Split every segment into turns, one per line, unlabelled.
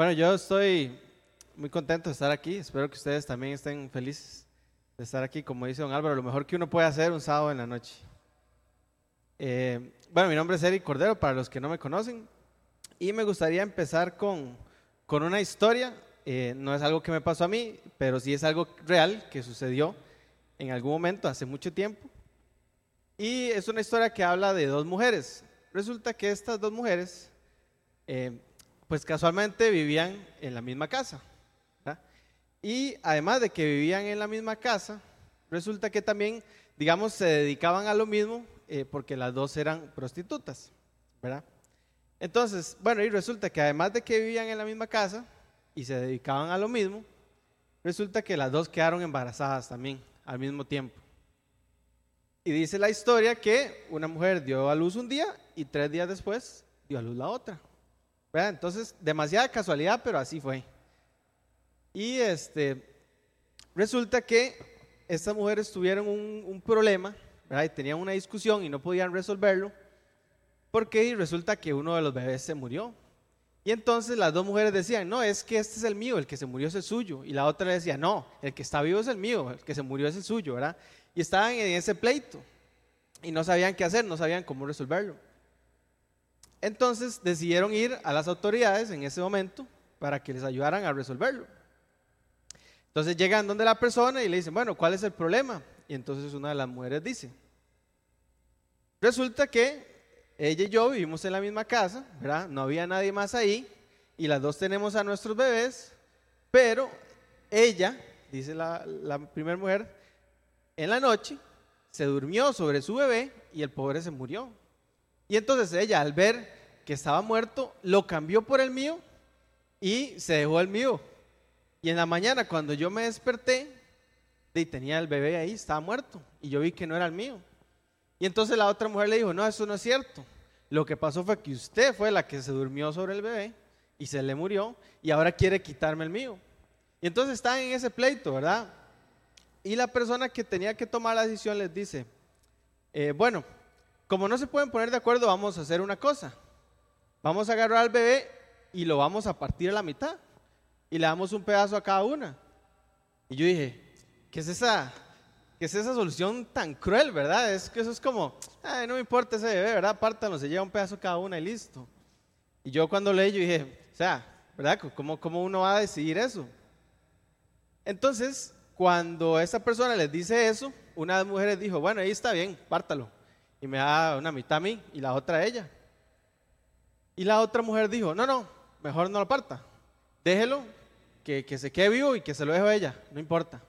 Bueno, yo estoy muy contento de estar aquí. Espero que ustedes también estén felices de estar aquí. Como dice don Álvaro, lo mejor que uno puede hacer un sábado en la noche. Eh, bueno, mi nombre es Eric Cordero, para los que no me conocen. Y me gustaría empezar con, con una historia. Eh, no es algo que me pasó a mí, pero sí es algo real que sucedió en algún momento, hace mucho tiempo. Y es una historia que habla de dos mujeres. Resulta que estas dos mujeres eh, pues casualmente vivían en la misma casa. Y además de que vivían en la misma casa, resulta que también, digamos, se dedicaban a lo mismo eh, porque las dos eran prostitutas, ¿verdad? Entonces, bueno, y resulta que además de que vivían en la misma casa y se dedicaban a lo mismo, resulta que las dos quedaron embarazadas también al mismo tiempo. Y dice la historia que una mujer dio a luz un día y tres días después dio a luz la otra. Entonces, demasiada casualidad, pero así fue. Y este, resulta que estas mujeres tuvieron un, problema, ¿verdad? Y tenían una discusión y no podían resolverlo, porque resulta que uno de los bebés se murió. Y entonces las dos mujeres decían, no, es que este es el mío, el que se murió es el suyo. Y la otra decía, no, el que está vivo es el mío, el que se murió es el suyo, ¿verdad? Y estaban en ese pleito y no sabían qué hacer, no sabían cómo resolverlo. Entonces decidieron ir a las autoridades en ese momento para que les ayudaran a resolverlo. Entonces llegan donde la persona y le dicen, bueno, ¿cuál es el problema? Y entonces una de las mujeres dice, resulta que ella y yo vivimos en la misma casa, ¿verdad? No había nadie más ahí y las dos tenemos a nuestros bebés, pero ella, dice la, la primera mujer, en la noche se durmió sobre su bebé y el pobre se murió. Y entonces ella, al ver que estaba muerto, lo cambió por el mío y se dejó el mío. Y en la mañana, cuando yo me desperté, y tenía el bebé ahí, estaba muerto. Y yo vi que no era el mío. Y entonces la otra mujer le dijo, no, eso no es cierto. Lo que pasó fue que usted fue la que se durmió sobre el bebé y se le murió y ahora quiere quitarme el mío. Y entonces están en ese pleito, ¿verdad? Y la persona que tenía que tomar la decisión les dice, eh, bueno, como no se pueden poner de acuerdo, vamos a hacer una cosa. Vamos a agarrar al bebé y lo vamos a partir a la mitad. Y le damos un pedazo a cada una. Y yo dije, ¿qué es esa, qué es esa solución tan cruel, verdad? Es que eso es como, Ay, no me importa ese bebé, ¿verdad? Pártanlo, se lleva un pedazo cada una y listo. Y yo cuando leí, yo dije, o sea, ¿verdad? ¿Cómo, cómo uno va a decidir eso? Entonces, cuando esa persona les dice eso, una de las mujeres dijo, bueno, ahí está bien, pártalo y me da una mitad a mí y la otra a ella. Y la otra mujer dijo, no, no, mejor no lo parta. Déjelo, que, que se quede vivo y que se lo dejo a ella, no importa.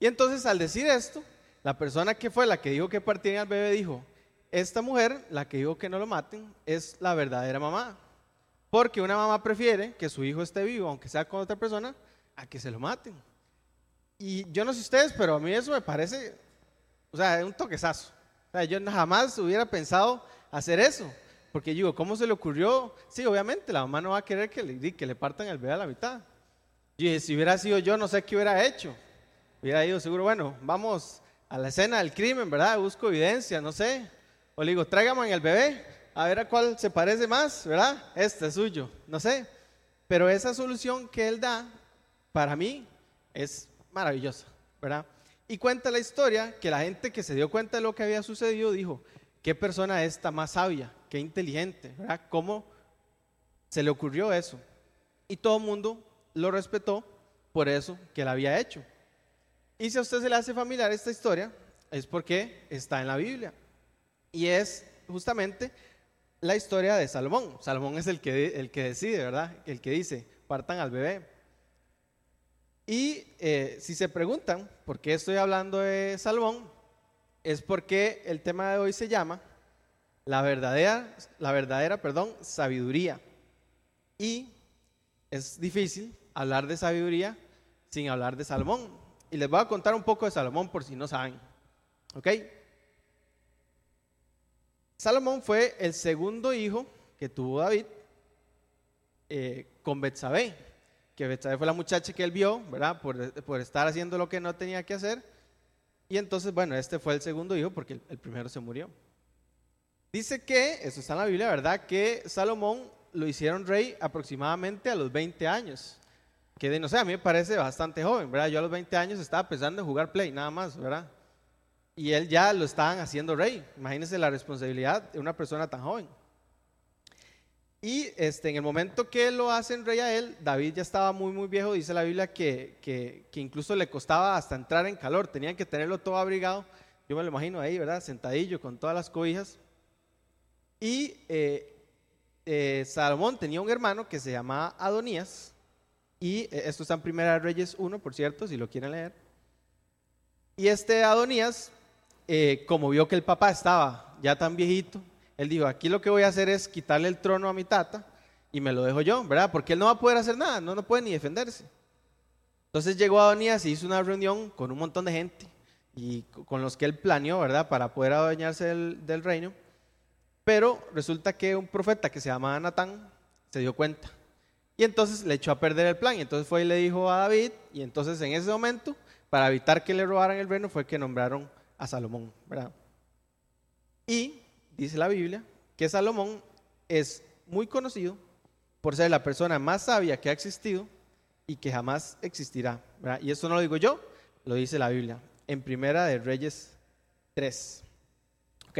Y entonces al decir esto, la persona que fue la que dijo que partieran al bebé dijo, esta mujer, la que dijo que no lo maten, es la verdadera mamá. Porque una mamá prefiere que su hijo esté vivo, aunque sea con otra persona, a que se lo maten. Y yo no sé ustedes, pero a mí eso me parece, o sea, un toquezazo yo jamás hubiera pensado hacer eso. Porque digo, ¿cómo se le ocurrió? Sí, obviamente, la mamá no va a querer que le, que le partan el bebé a la mitad. Y si hubiera sido yo, no sé qué hubiera hecho. Hubiera ido seguro, bueno, vamos a la escena del crimen, ¿verdad? Busco evidencia, no sé. O le digo, tráigame el bebé, a ver a cuál se parece más, ¿verdad? Este es suyo, no sé. Pero esa solución que él da, para mí, es maravillosa, ¿verdad? Y cuenta la historia que la gente que se dio cuenta de lo que había sucedido dijo, qué persona esta más sabia, qué inteligente, ¿verdad? ¿Cómo se le ocurrió eso? Y todo el mundo lo respetó por eso que él había hecho. Y si a usted se le hace familiar esta historia, es porque está en la Biblia. Y es justamente la historia de Salomón. Salomón es el que, el que decide, ¿verdad? El que dice, partan al bebé. Y eh, si se preguntan por qué estoy hablando de Salomón, es porque el tema de hoy se llama la verdadera, la verdadera, perdón, sabiduría. Y es difícil hablar de sabiduría sin hablar de Salomón. Y les voy a contar un poco de Salomón por si no saben. ¿Ok? Salomón fue el segundo hijo que tuvo David eh, con Betsabé que fue la muchacha que él vio, ¿verdad? Por, estar haciendo lo que no tenía que hacer. Y entonces, bueno, este fue el segundo hijo porque el, primero se murió. Dice que, eso está en la Biblia, ¿verdad? Que Salomón lo hicieron rey aproximadamente a los 20 años. Que no sé, a mí me parece bastante joven, ¿verdad? Yo a los 20 años estaba pensando en jugar play, nada más, ¿verdad? Y él ya lo estaban haciendo rey. Imagínense la responsabilidad de una persona tan joven. Y este, en el momento que lo hacen rey a él, David ya estaba muy, muy viejo. Dice la Biblia que, que, que incluso le costaba hasta entrar en calor. Tenían que tenerlo todo abrigado. Yo me lo imagino ahí, ¿verdad? Sentadillo con todas las cobijas. Y eh, eh, Salomón tenía un hermano que se llamaba Adonías. Y eh, esto está en Primera Reyes 1, por cierto, si lo quieren leer. Y este Adonías, como vio que el papá estaba ya tan viejito, él dijo, aquí lo que voy a hacer es quitarle el trono a mi tata y me lo dejo yo, ¿verdad? Porque él no va a poder hacer nada, no, no puede ni defenderse. Entonces llegó Adonías y hizo una reunión con un montón de gente y con los que él planeó, ¿verdad? Para poder adueñarse del, reino. Pero resulta que un profeta que se llamaba Natán se dio cuenta. Y entonces le echó a perder el plan. Y entonces fue y le dijo a David. Y entonces en ese momento, para evitar que le robaran el reino, fue que nombraron a Salomón, ¿verdad? Y dice la Biblia que Salomón es muy conocido por ser la persona más sabia que ha existido y que jamás existirá. Y eso no lo digo yo, lo dice la Biblia en Primera de Reyes 3. ¿Ok?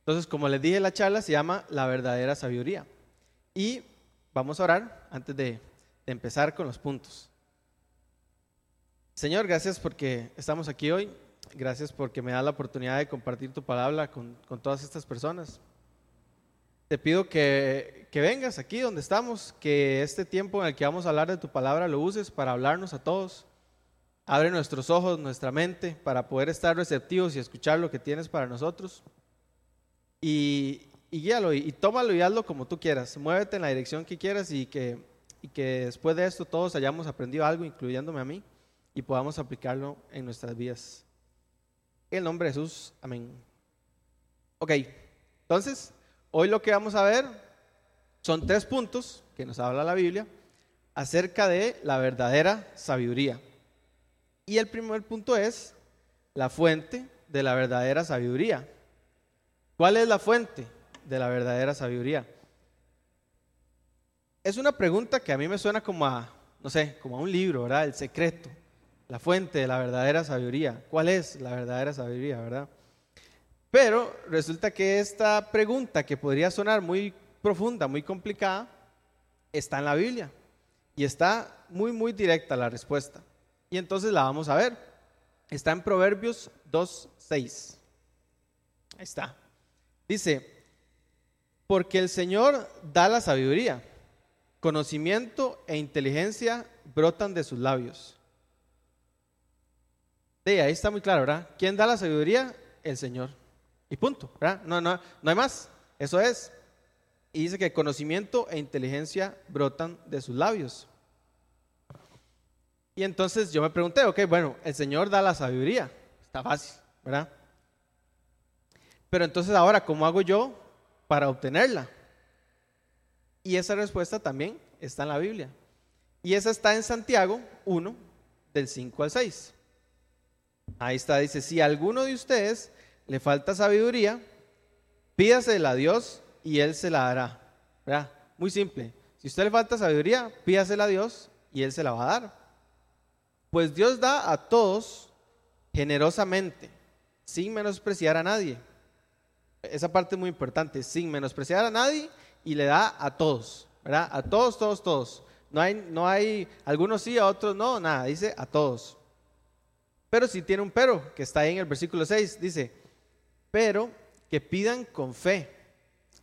Entonces, como les dije, la charla se llama La verdadera sabiduría. Y vamos a orar antes de, empezar con los puntos. Señor, gracias porque estamos aquí hoy. Gracias porque me da la oportunidad de compartir tu palabra con, todas estas personas. Te pido que, que, vengas aquí donde estamos, que este tiempo en el que vamos a hablar de tu palabra lo uses para hablarnos a todos. Abre nuestros ojos, nuestra mente, para poder estar receptivos y escuchar lo que tienes para nosotros. Y, guíalo y, tómalo y hazlo como tú quieras. Muévete en la dirección que quieras y que, y que después de esto todos hayamos aprendido algo, incluyéndome a mí, y podamos aplicarlo en nuestras vidas. En el nombre de Jesús, amén. Ok, entonces, hoy lo que vamos a ver son tres puntos que nos habla la Biblia acerca de la verdadera sabiduría. Y el primer punto es la fuente de la verdadera sabiduría. ¿Cuál es la fuente de la verdadera sabiduría? Es una pregunta que a mí me suena como a, no sé, como a un libro, ¿verdad? El secreto, la fuente de la verdadera sabiduría. ¿Cuál es la verdadera sabiduría, verdad? Pero resulta que esta pregunta, que podría sonar muy profunda, muy complicada, está en la Biblia. Y está muy, muy directa la respuesta. Y entonces la vamos a ver. Está en Proverbios 2.6. Ahí está. Dice, porque el Señor da la sabiduría, conocimiento e inteligencia brotan de sus labios. Sí, ahí está muy claro, ¿verdad? ¿Quién da la sabiduría? El Señor. Y punto, ¿verdad? No, no, no hay más. Eso es. Y dice que conocimiento e inteligencia brotan de sus labios. Y entonces yo me pregunté, ok, bueno, el Señor da la sabiduría, está fácil, ¿verdad? Pero entonces ahora, ¿cómo hago yo para obtenerla? Y esa respuesta también está en la Biblia. Y esa está en Santiago 1, del 5 al 6. Ahí está, dice, si alguno de ustedes le falta sabiduría, pídasela a Dios y Él se la dará. Muy simple. Si a usted le falta sabiduría, pídasela a Dios y Él se la va a dar. Pues Dios da a todos generosamente, sin menospreciar a nadie. Esa parte es muy importante, sin menospreciar a nadie y le da a todos, ¿verdad? A todos, todos, todos. No hay, no hay, algunos sí, a otros no, nada, dice a todos. Pero si tiene un pero, que está ahí en el versículo 6, dice, pero que pidan con fe,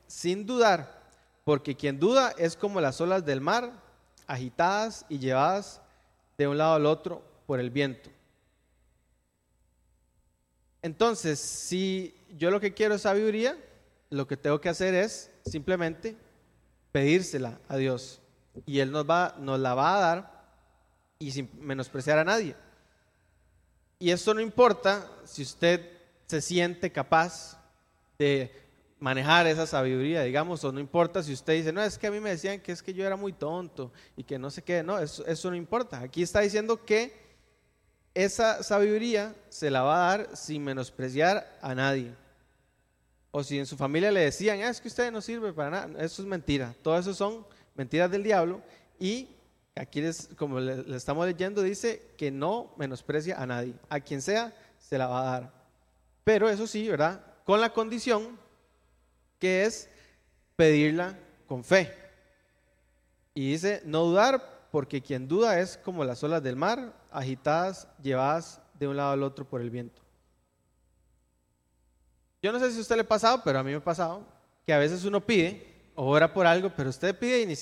sin dudar, porque quien duda es como las olas del mar, agitadas y llevadas de un lado al otro por el viento. Entonces, si yo lo que quiero es sabiduría, lo que tengo que hacer es simplemente pedírsela a Dios. Y Él nos, va, nos la va a dar y sin menospreciar a nadie. Y eso no importa si usted se siente capaz de manejar esa sabiduría, digamos, o no importa si usted dice, no, es que a mí me decían que es que yo era muy tonto y que no sé qué, no, eso, eso no importa. Aquí está diciendo que esa sabiduría se la va a dar sin menospreciar a nadie. o si en su familia le decían, ah, es que usted no sirve para nada, eso es mentira. Todo eso son mentiras del diablo y aquí, les, como le, le, estamos leyendo, dice que no menosprecia a nadie. A quien sea, se la va a dar. Pero eso sí, ¿verdad? Con la condición que es pedirla con fe. Y dice, no dudar, porque quien duda es como las olas del mar, agitadas, llevadas de un lado al otro por el viento. Yo no sé si a usted le ha pasado, pero a mí me ha pasado que a veces uno pide ora por algo, pero usted pide y ni,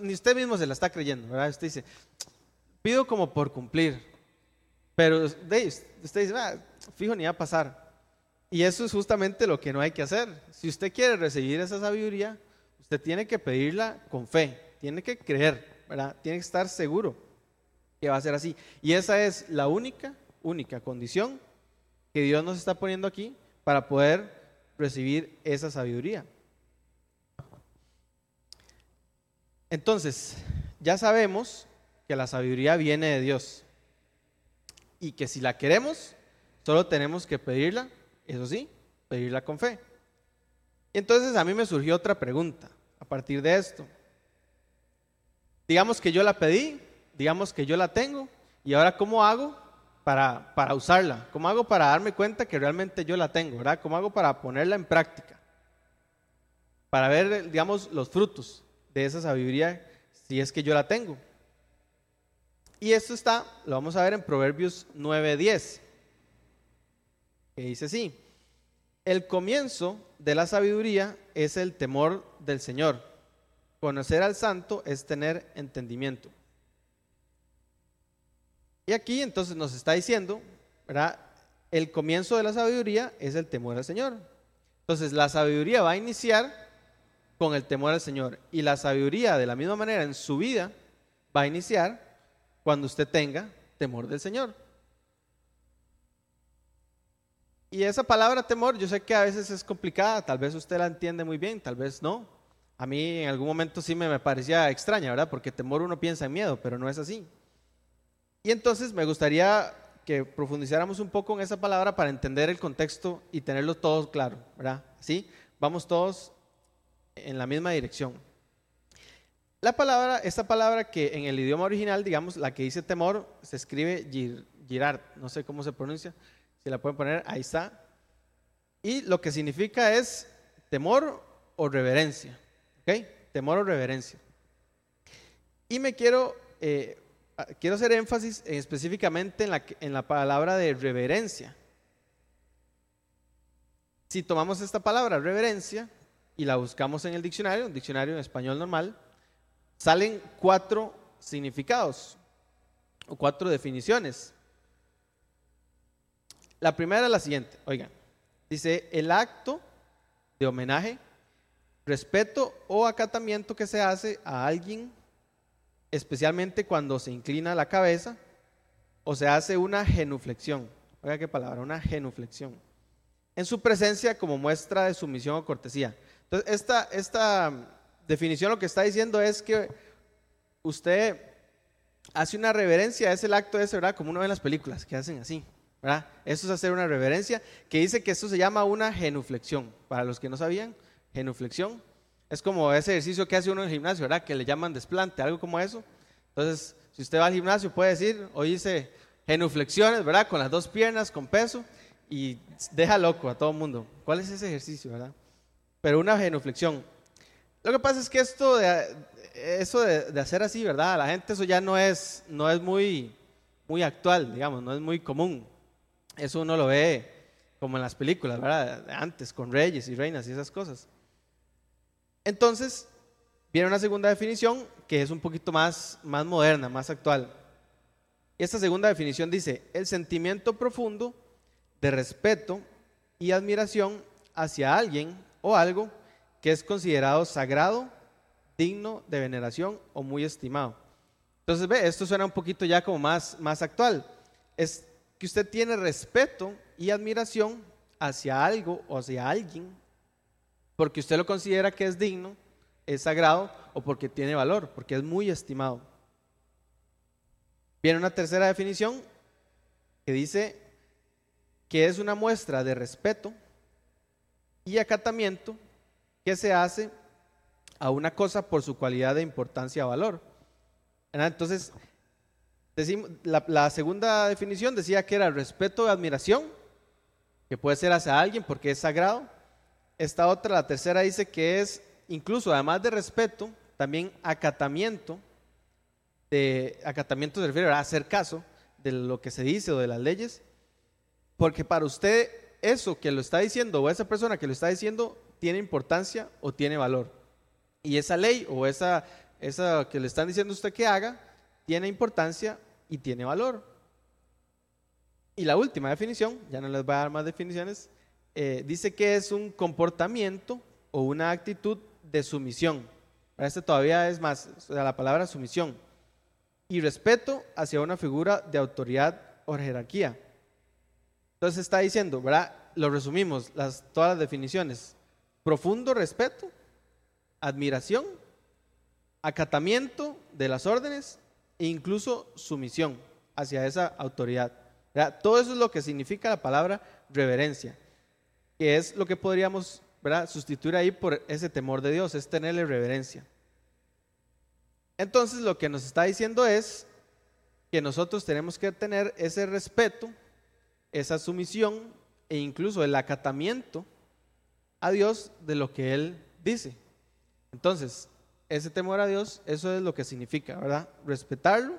ni usted mismo se la está creyendo, ¿verdad? Usted dice, pido como por cumplir, pero usted dice, ah, fijo, ni va a pasar. Y eso es justamente lo que no hay que hacer. Si usted quiere recibir esa sabiduría, usted tiene que pedirla con fe, tiene que creer, ¿verdad? Tiene que estar seguro que va a ser así. Y esa es la única, única condición que Dios nos está poniendo aquí para poder recibir esa sabiduría. Entonces, ya sabemos que la sabiduría viene de Dios y que si la queremos, solo tenemos que pedirla, eso sí, pedirla con fe. Entonces a mí me surgió otra pregunta a partir de esto. Digamos que yo la pedí, digamos que yo la tengo, y ahora ¿cómo hago para, para usarla? ¿Cómo hago para darme cuenta que realmente yo la tengo? ¿verdad? ¿Cómo hago para ponerla en práctica? Para ver, digamos, los frutos de esa sabiduría si es que yo la tengo. Y esto está, lo vamos a ver en Proverbios 9:10, que dice así, el comienzo de la sabiduría es el temor del Señor. Conocer al santo es tener entendimiento. Y aquí entonces nos está diciendo, ¿verdad? El comienzo de la sabiduría es el temor al Señor. Entonces la sabiduría va a iniciar con el temor al Señor. Y la sabiduría de la misma manera en su vida va a iniciar cuando usted tenga temor del Señor. Y esa palabra temor, yo sé que a veces es complicada, tal vez usted la entiende muy bien, tal vez no. A mí en algún momento sí me, me parecía extraña, ¿verdad? Porque temor uno piensa en miedo, pero no es así. Y entonces me gustaría que profundizáramos un poco en esa palabra para entender el contexto y tenerlo todo claro, ¿verdad? ¿Sí? Vamos todos en la misma dirección. La palabra, esta palabra que en el idioma original, digamos, la que dice temor, se escribe girard, no sé cómo se pronuncia, si la pueden poner, ahí está. Y lo que significa es temor o reverencia, ¿ok? Temor o reverencia. Y me quiero, eh, quiero hacer énfasis específicamente en la, en la palabra de reverencia. Si tomamos esta palabra, reverencia, y la buscamos en el diccionario, un diccionario en español normal, salen cuatro significados o cuatro definiciones. La primera es la siguiente, oigan, dice el acto de homenaje, respeto o acatamiento que se hace a alguien, especialmente cuando se inclina la cabeza o se hace una genuflexión. Oiga qué palabra, una genuflexión. En su presencia como muestra de sumisión o cortesía. Entonces, esta, esta definición lo que está diciendo es que usted hace una reverencia, es el acto ese, ¿verdad? Como uno ve en las películas, que hacen así, ¿verdad? Eso es hacer una reverencia, que dice que esto se llama una genuflexión. Para los que no sabían, genuflexión es como ese ejercicio que hace uno en el gimnasio, ¿verdad? Que le llaman desplante, algo como eso. Entonces, si usted va al gimnasio, puede decir, hoy hice genuflexiones, ¿verdad? Con las dos piernas, con peso, y deja loco a todo el mundo. ¿Cuál es ese ejercicio, verdad? Pero una genuflexión. Lo que pasa es que esto de, eso de, hacer así, ¿verdad? La gente eso ya no es, no es muy, muy actual, digamos, no es muy común. Eso uno lo ve como en las películas, ¿verdad? Antes, con reyes y reinas y esas cosas. Entonces, viene una segunda definición que es un poquito más, más moderna, más actual. Esta segunda definición dice, el sentimiento profundo de respeto y admiración hacia alguien o algo que es considerado sagrado, digno de veneración o muy estimado. Entonces, ve, esto suena un poquito ya como más, más actual. Es que usted tiene respeto y admiración hacia algo o hacia alguien porque usted lo considera que es digno, es sagrado o porque tiene valor, porque es muy estimado. Viene una tercera definición que dice que es una muestra de respeto y acatamiento que se hace a una cosa por su cualidad de importancia o valor. Entonces, la, segunda definición decía que era respeto y admiración, que puede ser hacia alguien porque es sagrado. Esta otra, la tercera, dice que es incluso, además de respeto, también acatamiento. De, acatamiento se refiere a hacer caso de lo que se dice o de las leyes, porque para usted eso que lo está diciendo o esa persona que lo está diciendo tiene importancia o tiene valor. Y esa ley o esa, esa que le están diciendo a usted que haga tiene importancia y tiene valor. Y la última definición, ya no les voy a dar más definiciones, eh, dice que es un comportamiento o una actitud de sumisión. Para este todavía es más, la palabra sumisión. Y respeto hacia una figura de autoridad o jerarquía. Entonces está diciendo, ¿verdad? Lo resumimos, todas las definiciones. Profundo respeto, admiración, acatamiento de las órdenes e incluso sumisión hacia esa autoridad. Todo eso es lo que significa la palabra reverencia, que es lo que podríamos sustituir ahí por ese temor de Dios, es tenerle reverencia. Entonces lo que nos está diciendo es que nosotros tenemos que tener ese respeto, esa sumisión e incluso el acatamiento a Dios de lo que Él dice. Entonces, ese temor a Dios, eso es lo que significa, ¿verdad? Respetarlo,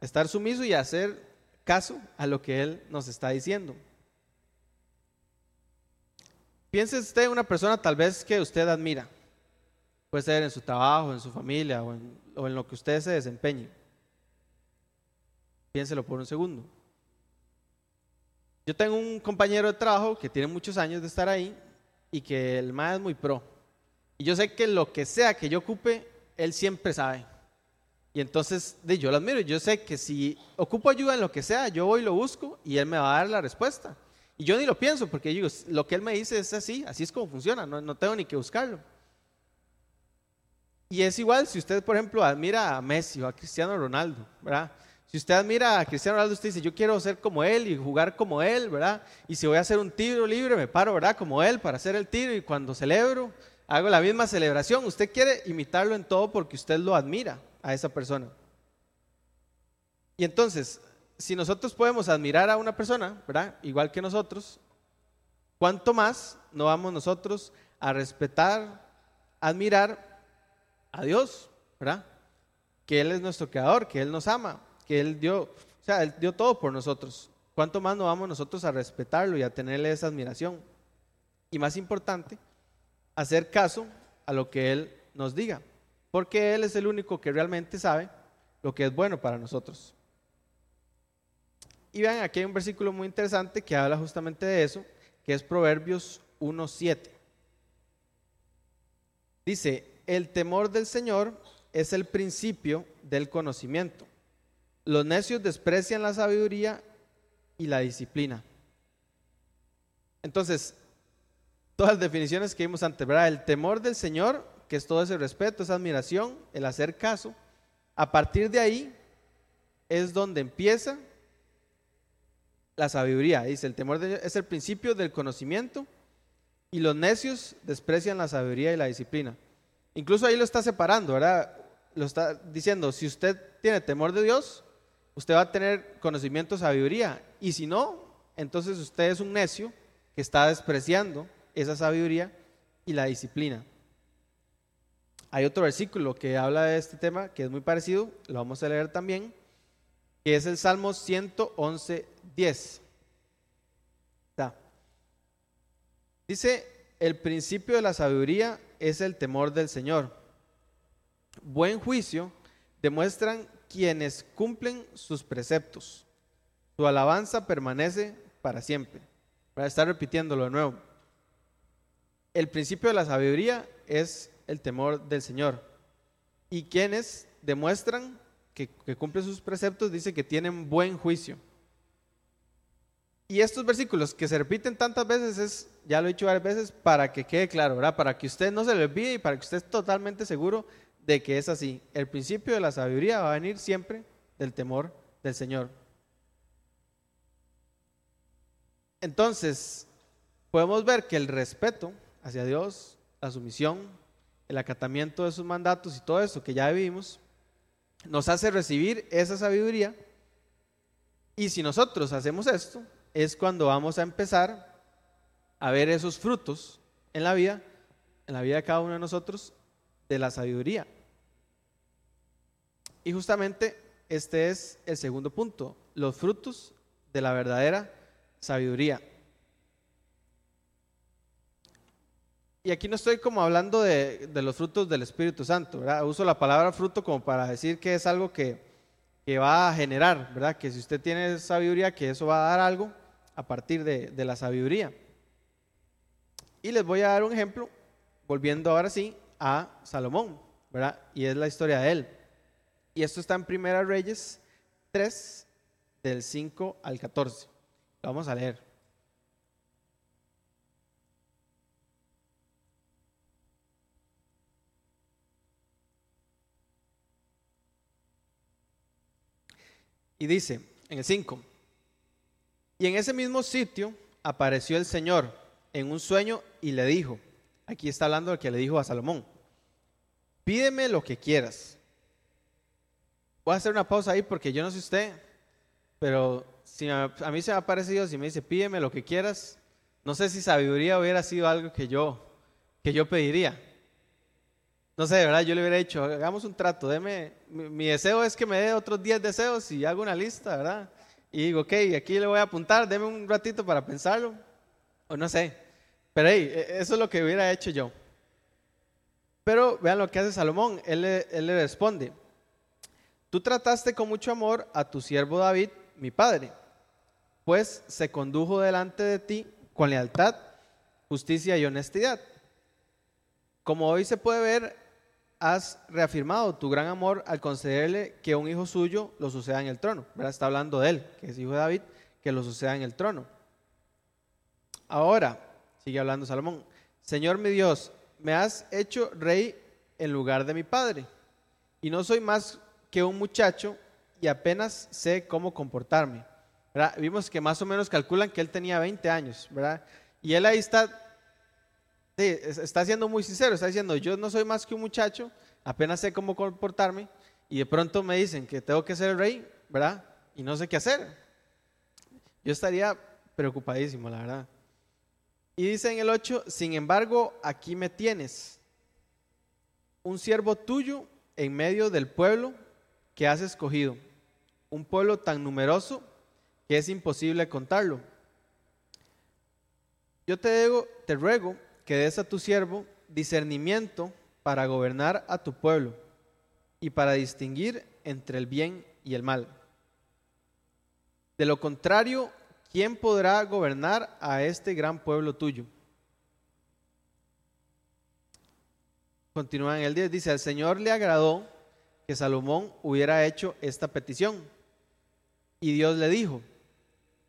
estar sumiso y hacer caso a lo que Él nos está diciendo. Piense usted en una persona tal vez que usted admira. Puede ser en su trabajo, en su familia o en, o en lo que usted se desempeñe. Piénselo por un segundo. Yo tengo un compañero de trabajo que tiene muchos años de estar ahí y que el más es muy pro. Y yo sé que lo que sea que yo ocupe, él siempre sabe. Y entonces yo lo admiro. Yo sé que si ocupo ayuda en lo que sea, yo voy y lo busco y él me va a dar la respuesta. Y yo ni lo pienso porque digo, lo que él me dice es así, así es como funciona, no, no tengo ni que buscarlo. Y es igual si usted, por ejemplo, admira a Messi o a Cristiano Ronaldo, ¿verdad? Si usted admira a Cristiano Ronaldo, usted dice, yo quiero ser como él y jugar como él, ¿verdad? Y si voy a hacer un tiro libre, me paro, ¿verdad? Como él para hacer el tiro y cuando celebro, hago la misma celebración. Usted quiere imitarlo en todo porque usted lo admira a esa persona. Y entonces, si nosotros podemos admirar a una persona, ¿verdad? Igual que nosotros, ¿cuánto más no vamos nosotros a respetar, admirar a Dios, ¿verdad? Que Él es nuestro creador, que Él nos ama, que Él dio, o sea, Él dio todo por nosotros. ¿Cuánto más no vamos nosotros a respetarlo y a tenerle esa admiración? Y más importante, hacer caso a lo que Él nos diga, porque Él es el único que realmente sabe lo que es bueno para nosotros. Y vean, aquí hay un versículo muy interesante que habla justamente de eso, que es Proverbios 1.7. Dice, el temor del Señor es el principio del conocimiento. Los necios desprecian la sabiduría y la disciplina. Entonces, todas las definiciones que vimos antes, ¿verdad? El temor del Señor, que es todo ese respeto, esa admiración, el hacer caso. A partir de ahí es donde empieza la sabiduría. Dice, el temor de, es el principio del conocimiento y los necios desprecian la sabiduría y la disciplina. Incluso ahí lo está separando, ¿verdad? Lo está diciendo, si usted tiene temor de Dios, usted va a tener conocimiento, sabiduría. Y si no, entonces usted es un necio que está despreciando esa sabiduría y la disciplina. Hay otro versículo que habla de este tema que es muy parecido, lo vamos a leer también, que es el Salmo 111, 10. Dice, el principio de la sabiduría es el temor del Señor. Buen juicio demuestran quienes cumplen sus preceptos. Su alabanza permanece para siempre. Para estar repitiéndolo de nuevo. El principio de la sabiduría es el temor del Señor. Y quienes demuestran que, cumplen sus preceptos dice que tienen buen juicio. Y estos versículos que se repiten tantas veces es, ya lo he dicho varias veces, para que quede claro. Para que usted no se le olvide y para que usted esté totalmente seguro de que es así. El principio de la sabiduría va a venir siempre del temor del Señor. Entonces, podemos ver que el respeto hacia Dios, la sumisión, el acatamiento de sus mandatos y todo eso que ya vivimos, nos hace recibir esa sabiduría. Y si nosotros hacemos esto, es cuando vamos a empezar a ver esos frutos en la vida, en la vida de cada uno de nosotros, de la sabiduría. Y justamente este es el segundo punto, los frutos de la verdadera sabiduría. Y aquí no estoy como hablando de, los frutos del Espíritu Santo. Uso la palabra fruto como para decir que es algo que, va a generar, ¿verdad? Que si usted tiene sabiduría, que eso va a dar algo a partir de, de la sabiduría. Y les voy a dar un ejemplo, volviendo ahora sí a Salomón, ¿verdad? Y es la historia de él. Y esto está en Primera Reyes 3, del 5 al 14. Lo vamos a leer. Y dice en el 5, y en ese mismo sitio apareció el Señor en un sueño y le dijo, aquí está hablando del que le dijo a Salomón, pídeme lo que quieras. Voy a hacer una pausa ahí porque yo no sé usted, pero si a, mí se me ha parecido, si me dice pídeme lo que quieras, no sé si sabiduría hubiera sido algo que yo, que yo pediría. No sé, de verdad, yo le hubiera dicho, hagamos un trato, deme, mi, deseo es que me dé otros 10 deseos y hago una lista, ¿verdad? Y digo, ok, aquí le voy a apuntar, deme un ratito para pensarlo, o no sé. Pero hey, e, eso es lo que hubiera hecho yo. Pero vean lo que hace Salomón, él, le responde, tú trataste con mucho amor a tu siervo David, mi padre, pues se condujo delante de ti con lealtad, justicia y honestidad. Como hoy se puede ver, has reafirmado tu gran amor al concederle que un hijo suyo lo suceda en el trono. Está hablando de él, que es hijo de David, que lo suceda en el trono. Ahora, sigue hablando Salomón, Señor mi Dios, me has hecho rey en lugar de mi padre, y no soy más que un muchacho y apenas sé cómo comportarme. Vimos que más o menos calculan que él tenía 20 años, ¿verdad? Y él ahí está está siendo muy sincero, está diciendo, yo no soy más que un muchacho, apenas sé cómo comportarme, y de pronto me dicen que tengo que ser rey, ¿verdad? Y no sé qué hacer. Yo estaría preocupadísimo, la verdad. Y dice en el 8, sin embargo, aquí me tienes, un siervo tuyo en medio del pueblo que has escogido, un pueblo tan numeroso que es imposible contarlo. Yo te, digo, te ruego que des a tu siervo discernimiento para gobernar a tu pueblo y para distinguir entre el bien y el mal. De lo contrario, ¿quién podrá gobernar a este gran pueblo tuyo? Continúa en el 10, dice, al Señor le agradó que Salomón hubiera hecho esta petición. Y Dios le dijo,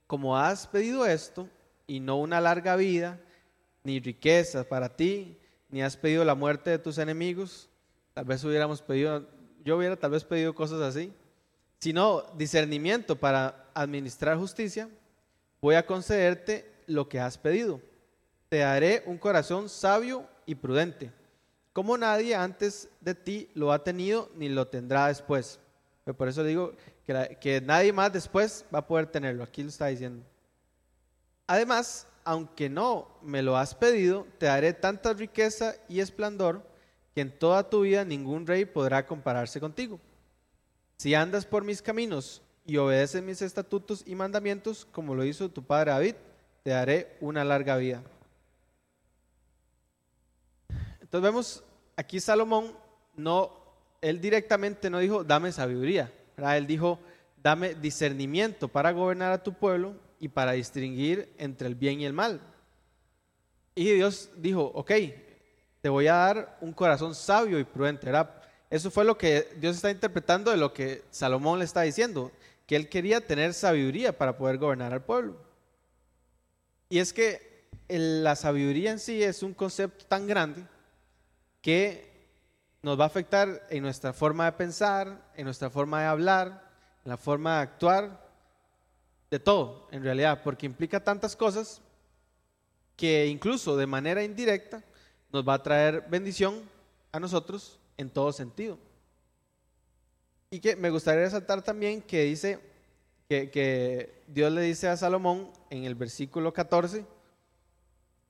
como has pedido esto y no una larga vida, ni riquezas para ti, ni has pedido la muerte de tus enemigos. Tal vez hubiéramos pedido, yo hubiera tal vez pedido cosas así, sino discernimiento para administrar justicia. Voy a concederte lo que has pedido. Te daré un corazón sabio y prudente, como nadie antes de ti lo ha tenido ni lo tendrá después. Por eso digo que, que nadie más después va a poder tenerlo. Aquí lo está diciendo. Además, aunque no me lo has pedido, te daré tanta riqueza y esplendor que en toda tu vida ningún rey podrá compararse contigo. Si andas por mis caminos y obedeces mis estatutos y mandamientos, como lo hizo tu padre David, te daré una larga vida. Entonces vemos aquí Salomón, no, él directamente no dijo, dame sabiduría, él dijo, dame discernimiento para gobernar a tu pueblo y para distinguir entre el bien y el mal. Y Dios dijo, ok, te voy a dar un corazón sabio y prudente. Eso fue lo que Dios está interpretando de lo que Salomón le está diciendo, él quería tener sabiduría para poder gobernar al pueblo. Y es que la sabiduría en sí es un concepto tan grande que nos va a afectar en nuestra forma de pensar, en nuestra forma de hablar, en la forma de actuar, de todo, en realidad, porque implica tantas cosas que incluso de manera indirecta nos va a traer bendición a nosotros en todo sentido. Y que me gustaría resaltar también que dice que, Dios le dice a Salomón en el versículo 14,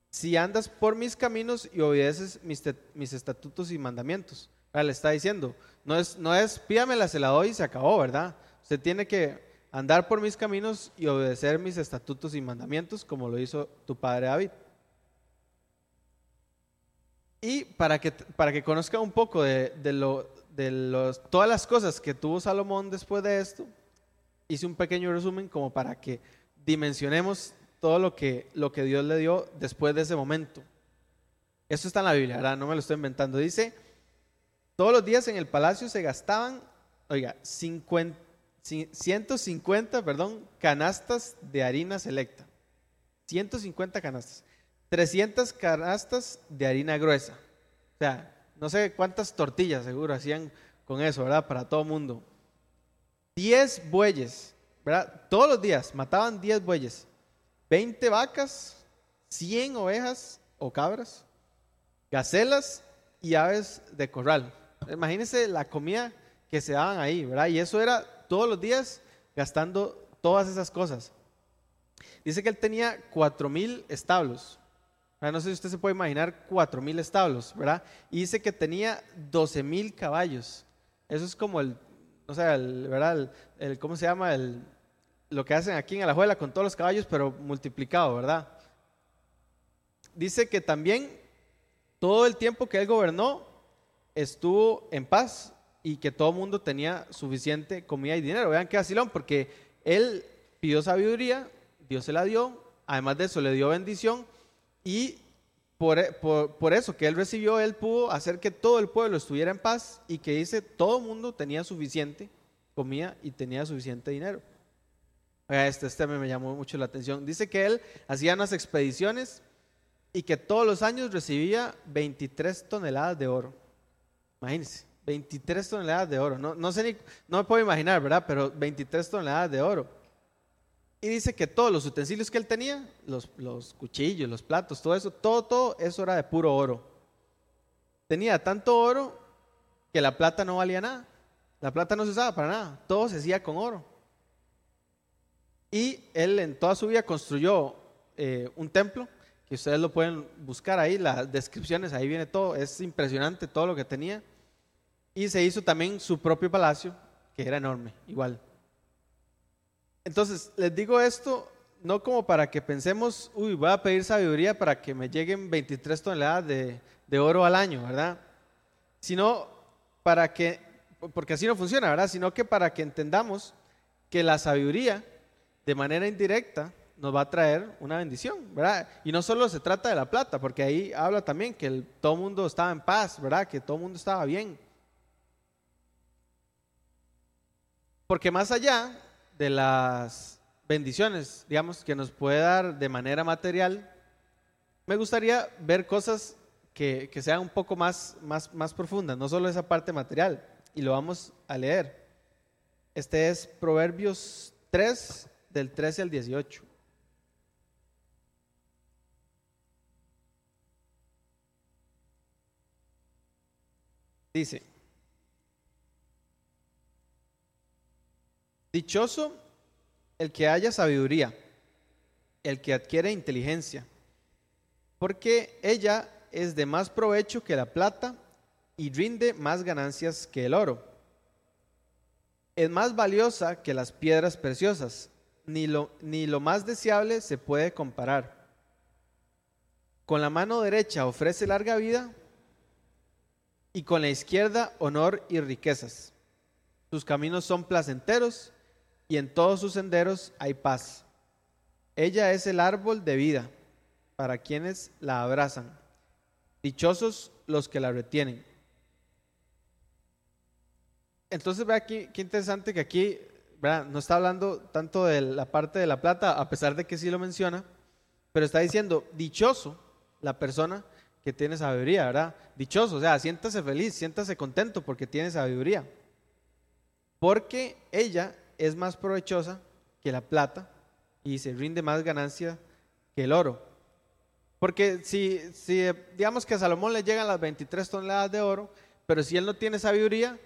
si andas por mis caminos y obedeces mis, mis estatutos y mandamientos. Le está diciendo, no es, no es pídamela, se la doy y se acabó, ¿verdad? Usted tiene que andar por mis caminos y obedecer mis estatutos y mandamientos como lo hizo tu padre David. Y para que, para que conozca un poco de, lo, de los, todas las cosas que tuvo Salomón después de esto, hice un pequeño resumen como para que dimensionemos todo lo que, lo que Dios le dio después de ese momento. Eso está en la Biblia, ¿verdad? No me lo estoy inventando. Dice, todos los días en el palacio se gastaban, oiga, 150, perdón, canastas de harina selecta. 150 canastas. 300 canastas de harina gruesa. O sea, no sé cuántas tortillas seguro hacían con eso, ¿verdad? Para todo mundo. 10 bueyes, ¿verdad? Todos los días mataban 10 bueyes. 20 vacas, 100 ovejas o cabras, gacelas y aves de corral. Imagínense la comida que se daban ahí, ¿verdad? Y eso era todos los días gastando todas esas cosas. Dice que él tenía cuatro mil establos. No sé si usted se puede imaginar cuatro mil establos, ¿verdad? Y dice que tenía 12 mil caballos. Eso es como el, no sé, ¿verdad? El, ¿Cómo se llama? El, lo que hacen aquí en Alajuela con todos los caballos, pero multiplicado, ¿verdad? Dice que también todo el tiempo que él gobernó estuvo en paz y que todo el mundo tenía suficiente comida y dinero. Vean qué vacilón, porque él pidió sabiduría, Dios se la dio, además de eso le dio bendición y por, por, eso que él recibió, él pudo hacer que todo el pueblo estuviera en paz y que dice, todo el mundo tenía suficiente comida y tenía suficiente dinero. Este, este me llamó mucho la atención. Dice que él hacía unas expediciones y que todos los años recibía 23 toneladas de oro. Imagínense, 23 toneladas de oro. No, no sé ni, no me puedo imaginar, ¿verdad? Pero 23 toneladas de oro. Y dice que todos los utensilios que él tenía, los, los cuchillos, los platos, todo eso, todo, todo eso era de puro oro. Tenía tanto oro que la plata no valía nada. La plata no se usaba para nada. Todo se hacía con oro. Y él en toda su vida construyó eh, un templo, que ustedes lo pueden buscar ahí, las descripciones, ahí viene todo, es impresionante todo lo que tenía. Y se hizo también su propio palacio, que era enorme, igual. Entonces, les digo esto no como para que pensemos, uy, voy a pedir sabiduría para que me lleguen 23 toneladas de, de oro al año, ¿verdad? Sino para que, porque así no funciona, ¿verdad? Sino que para que entendamos que la sabiduría de manera indirecta nos va a traer una bendición, ¿verdad? Y no solo se trata de la plata, porque ahí habla también que todo el mundo estaba en paz, ¿verdad? Que todo el mundo estaba bien. Porque más allá de las bendiciones, digamos, que nos puede dar de manera material, me gustaría ver cosas que, que sean un poco más, más, más profundas, no solo esa parte material, y lo vamos a leer. Este es Proverbios 3, del 13 al 18. Dice, dichoso el que haya sabiduría, el que adquiere inteligencia, porque ella es de más provecho que la plata y rinde más ganancias que el oro. Es más valiosa que las piedras preciosas ni lo, ni lo más deseable se puede comparar. Con la mano derecha ofrece larga vida y con la izquierda honor y riquezas. Sus caminos son placenteros y en todos sus senderos hay paz. Ella es el árbol de vida para quienes la abrazan. Dichosos los que la retienen. Entonces, vea aquí, qué interesante que aquí no está hablando tanto de la parte de la plata, a pesar de que sí lo menciona, pero está diciendo, dichoso la persona que tiene sabiduría, ¿verdad? Dichoso, o sea, siéntase feliz, siéntase contento porque tiene sabiduría. Porque ella es más provechosa que la plata y se rinde más ganancia que el oro. Porque si, si digamos que a Salomón le llegan las 23 toneladas de oro, pero si él no tiene sabiduría,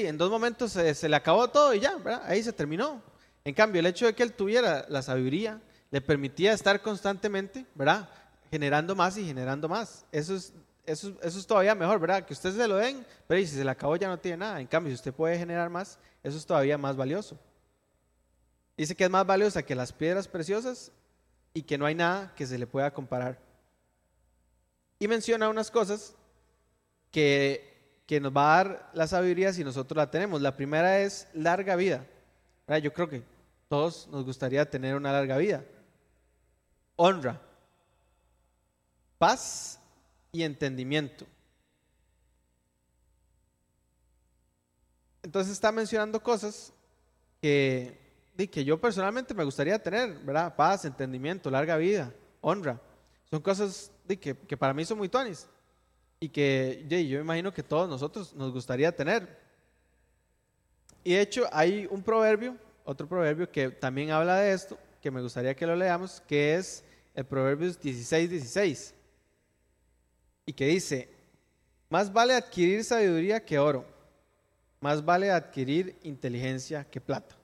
en dos momentos se, le acabó todo y ya, ahí se terminó. En cambio, el hecho de que él tuviera la sabiduría le permitía estar constantemente, ¿verdad? Generando más y generando más. Eso es, eso, eso es todavía mejor, ¿verdad? Que ustedes se lo den, pero si se le acabó ya no tiene nada. En cambio, si usted puede generar más, eso es todavía más valioso. Dice que es más valiosa que las piedras preciosas y que no hay nada que se le pueda comparar. Y menciona unas cosas que, nos va a dar la sabiduría si nosotros la tenemos. La primera es larga vida. Yo creo que todos nos gustaría tener una larga vida. Honra, paz y entendimiento. Entonces está mencionando cosas que que yo personalmente me gustaría tener, ¿verdad? Paz, entendimiento, larga vida, honra. Son cosas que, que, para mí son muy tonis y que yo imagino que todos nosotros nos gustaría tener. Y de hecho hay un proverbio, otro proverbio que también habla de esto, que me gustaría que lo leamos, que es el Proverbios 16, 16. Y que dice, más vale adquirir sabiduría que oro, más vale adquirir inteligencia que plata.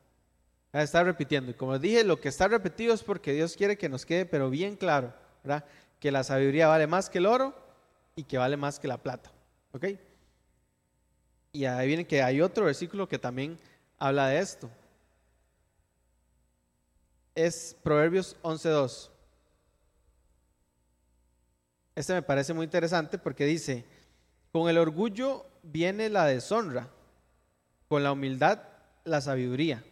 A estar repitiendo. Y como dije, lo que está repetido es porque Dios quiere que nos quede, pero bien claro, ¿verdad? Que la sabiduría vale más que el oro y que vale más que la plata. ¿Ok? Y ahí viene que hay otro versículo que también habla de esto. Es Proverbios 11.2. Este me parece muy interesante porque dice, con el orgullo viene la deshonra, con la humildad la sabiduría.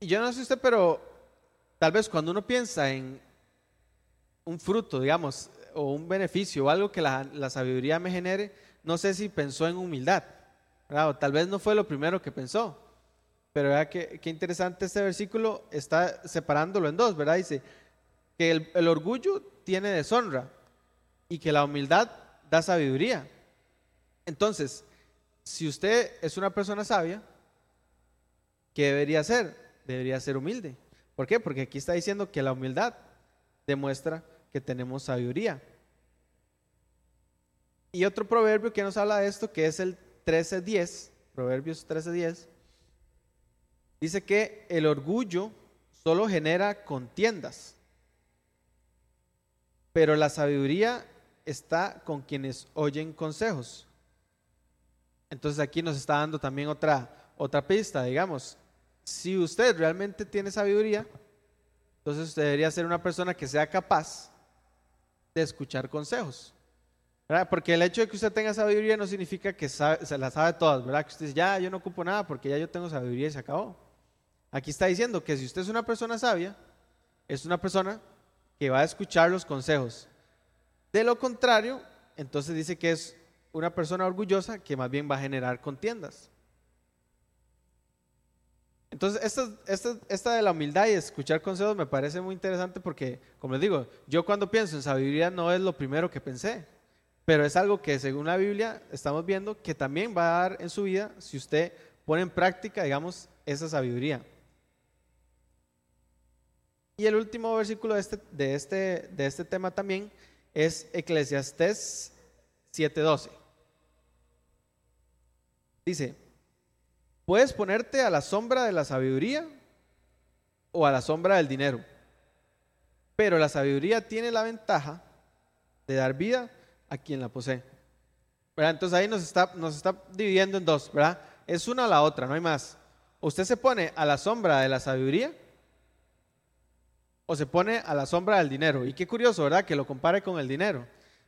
Y yo no sé usted, pero tal vez cuando uno piensa en un fruto, digamos, o un beneficio o algo que la, sabiduría me genere, no sé si pensó en humildad. O tal vez no fue lo primero que pensó. Pero vea qué, interesante este versículo, está separándolo en dos, ¿verdad? Dice que el orgullo tiene deshonra y que la humildad da sabiduría. Entonces, si usted es una persona sabia, ¿qué debería hacer? debería ser humilde. ¿Por qué? Porque aquí está diciendo que la humildad demuestra que tenemos sabiduría. Y otro proverbio que nos habla de esto, que es el 13.10, Proverbios 13.10, dice que el orgullo solo genera contiendas, pero la sabiduría está con quienes oyen consejos. Entonces aquí nos está dando también otra, otra pista, digamos, si usted realmente tiene sabiduría, entonces usted debería ser una persona que sea capaz de escuchar consejos. Porque el hecho de que usted tenga sabiduría no significa que se la sabe todas, ¿verdad? Que usted dice, ya, yo no ocupo nada porque ya yo tengo sabiduría y se acabó. Aquí está diciendo que si usted es una persona sabia, es una persona que va a escuchar los consejos. De lo contrario, entonces dice que es una persona orgullosa que más bien va a generar contiendas. Entonces, esta, esta, de la humildad y escuchar consejos me parece muy interesante porque, como les digo, yo cuando pienso en sabiduría no es lo primero que pensé, pero es algo que según la Biblia estamos viendo que también va a dar en su vida si usted pone en práctica, digamos, esa sabiduría. Y el último versículo de este, de este, de este tema también es Eclesiastés 7:12. Dice, Puedes ponerte a la sombra de la sabiduría o a la sombra del dinero. Pero la sabiduría tiene la ventaja de dar vida a quien la posee. Entonces ahí nos está, nos está dividiendo en dos, ¿verdad? Es una o la otra, no hay más. Usted se pone a la sombra de la sabiduría o se pone a la sombra del dinero. Y qué curioso, ¿verdad? Que lo compare con el dinero.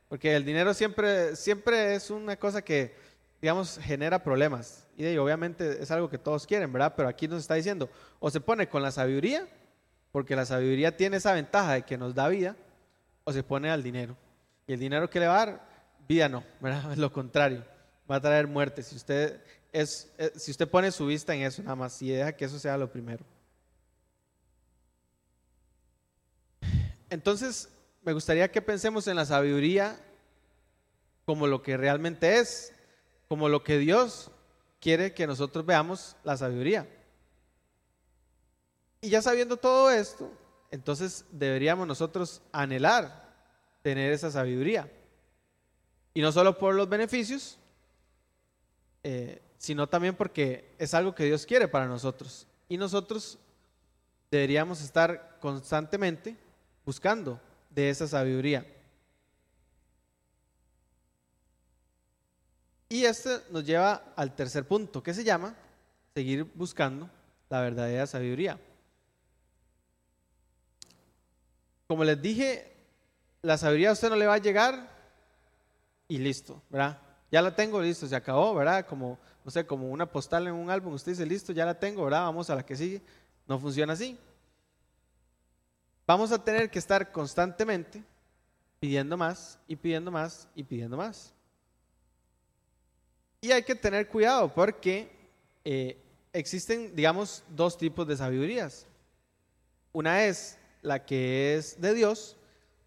Porque el dinero siempre, siempre es una cosa que, digamos, genera problemas. Y obviamente es algo que todos quieren, ¿verdad? Pero aquí nos está diciendo, o se pone con la sabiduría, porque la sabiduría tiene esa ventaja de que nos da vida, o se pone al dinero. Y el dinero que le va a dar, vida no, ¿verdad? Es lo contrario, va a traer muerte. Si usted, es, eh, si usted pone su vista en eso nada más y deja que eso sea lo primero. Entonces, me gustaría que pensemos en la sabiduría como lo que realmente es, como lo que Dios quiere que nosotros veamos la sabiduría. Y ya sabiendo todo esto, entonces deberíamos nosotros anhelar tener esa sabiduría. Y no solo por los beneficios, eh, sino también porque es algo que Dios quiere para nosotros. Y nosotros deberíamos estar constantemente buscando de esa sabiduría. Y este nos lleva al tercer punto, que se llama seguir buscando la verdadera sabiduría. Como les dije, la sabiduría a usted no le va a llegar y listo, ¿verdad? Ya la tengo, listo, se acabó, ¿verdad? Como, no sé, como una postal en un álbum, usted dice, listo, ya la tengo, ¿verdad? Vamos a la que sigue. No funciona así. Vamos a tener que estar constantemente pidiendo más y pidiendo más y pidiendo más. Y hay que tener cuidado porque eh, existen, digamos, dos tipos de sabidurías. Una es la que es de Dios,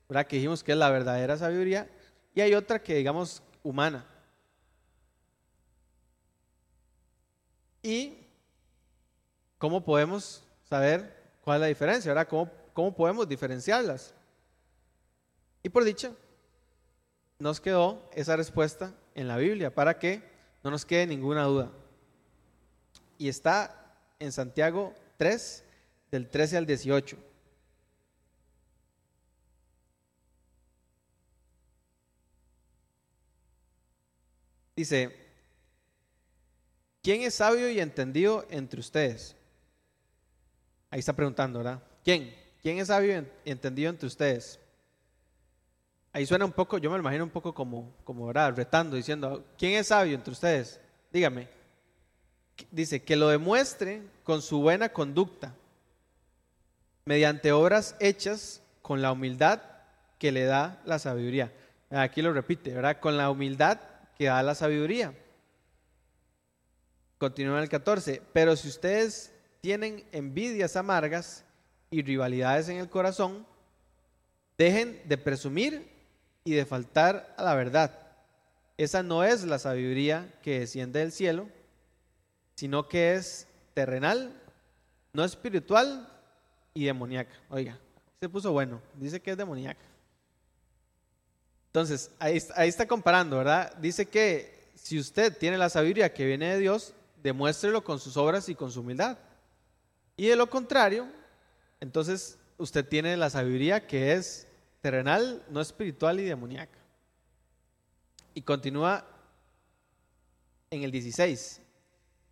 ¿verdad? que dijimos que es la verdadera sabiduría, y hay otra que, digamos, humana. ¿Y cómo podemos saber cuál es la diferencia? ¿verdad? ¿Cómo, ¿Cómo podemos diferenciarlas? Y por dicha, nos quedó esa respuesta en la Biblia para que no nos quede ninguna duda. Y está en Santiago 3, del 13 al 18. Dice, ¿quién es sabio y entendido entre ustedes? Ahí está preguntando, ¿verdad? ¿Quién? ¿Quién es sabio y entendido entre ustedes? Ahí suena un poco, yo me lo imagino un poco como, como ¿verdad? retando, diciendo, ¿quién es sabio entre ustedes? Dígame. Dice, que lo demuestre con su buena conducta, mediante obras hechas con la humildad que le da la sabiduría. Aquí lo repite, ¿verdad? Con la humildad que da la sabiduría. Continúa el 14. Pero si ustedes tienen envidias amargas y rivalidades en el corazón, dejen de presumir y de faltar a la verdad. Esa no es la sabiduría que desciende del cielo, sino que es terrenal, no espiritual y demoníaca. Oiga, se puso bueno, dice que es demoníaca. Entonces, ahí, ahí está comparando, ¿verdad? Dice que si usted tiene la sabiduría que viene de Dios, demuéstrelo con sus obras y con su humildad. Y de lo contrario, entonces usted tiene la sabiduría que es terrenal, no espiritual y demoníaca. Y continúa en el 16.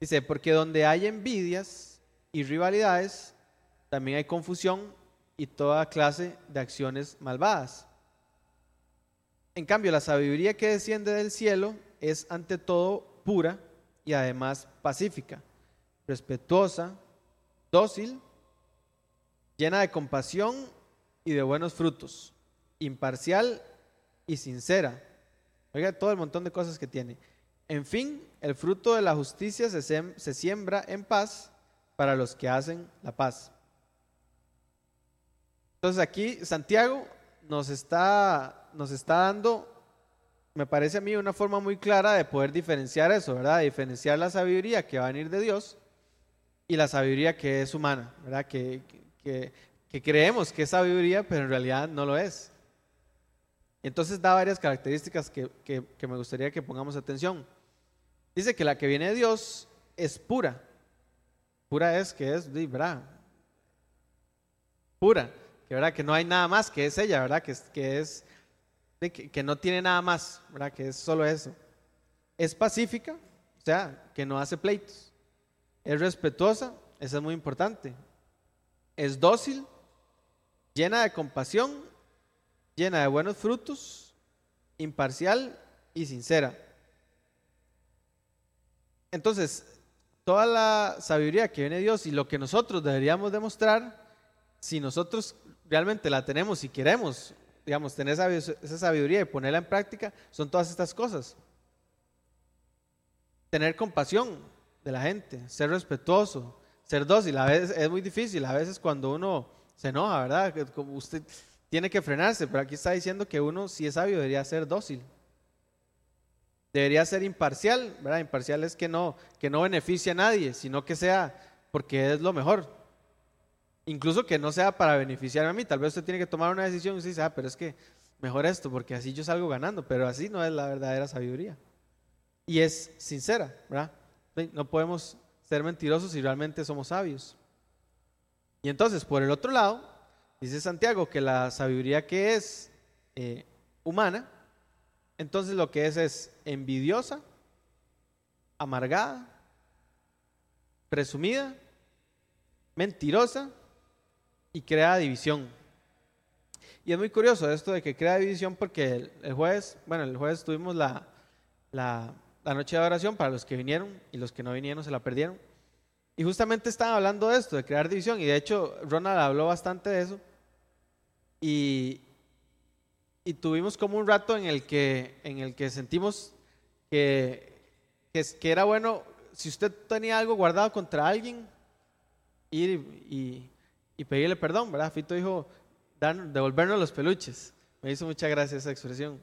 Dice, porque donde hay envidias y rivalidades, también hay confusión y toda clase de acciones malvadas. En cambio, la sabiduría que desciende del cielo es ante todo pura y además pacífica, respetuosa, dócil, llena de compasión y de buenos frutos imparcial y sincera. Oiga, todo el montón de cosas que tiene. En fin, el fruto de la justicia se, siembra en paz para los que hacen la paz. Entonces aquí Santiago nos está, nos está dando, me parece a mí, una forma muy clara de poder diferenciar eso, ¿verdad? diferenciar la sabiduría que va a venir de Dios y la sabiduría que es humana, ¿verdad? Que, que, que creemos que es sabiduría, pero en realidad no lo es. Entonces da varias características que, me gustaría que pongamos atención. Dice que la que viene de Dios es pura. Pura es que es, ¿verdad? Pura. Que, ¿verdad? que no hay nada más, que es ella, ¿verdad? Que, que es, que, que no tiene nada más, ¿verdad? Que es solo eso. Es pacífica, o sea, que no hace pleitos. Es respetuosa, eso es muy importante. Es dócil, llena de compasión llena de buenos frutos, imparcial y sincera. Entonces, toda la sabiduría que viene de Dios y lo que nosotros deberíamos demostrar, si nosotros realmente la tenemos y queremos, digamos, tener esa sabiduría y ponerla en práctica, son todas estas cosas. Tener compasión de la gente, ser respetuoso, ser dócil. A veces es muy difícil, a veces cuando uno se enoja, ¿verdad? Usted, tiene que frenarse, pero aquí está diciendo que uno, si es sabio, debería ser dócil. Debería ser imparcial, ¿verdad? Imparcial es que no, que no beneficie a nadie, sino que sea porque es lo mejor. Incluso que no sea para beneficiarme a mí. Tal vez usted tiene que tomar una decisión y usted dice, ah, pero es que mejor esto, porque así yo salgo ganando. Pero así no es la verdadera sabiduría. Y es sincera, ¿verdad? No podemos ser mentirosos si realmente somos sabios. Y entonces, por el otro lado, dice Santiago que la sabiduría que es eh, humana, entonces lo que es es envidiosa, amargada, presumida, mentirosa y crea división. Y es muy curioso esto de que crea división porque el, jueves, bueno, el jueves tuvimos la, la, noche de oración para los que vinieron y los que no vinieron se la perdieron. Y justamente estaba hablando de esto, de crear división, y de hecho Ronald habló bastante de eso. Y, y tuvimos como un rato en el que, en el que sentimos que, que, era bueno, si usted tenía algo guardado contra alguien, ir y, y pedirle perdón, ¿verdad? Fito dijo, devolvernos los peluches. Me hizo mucha gracia esa expresión.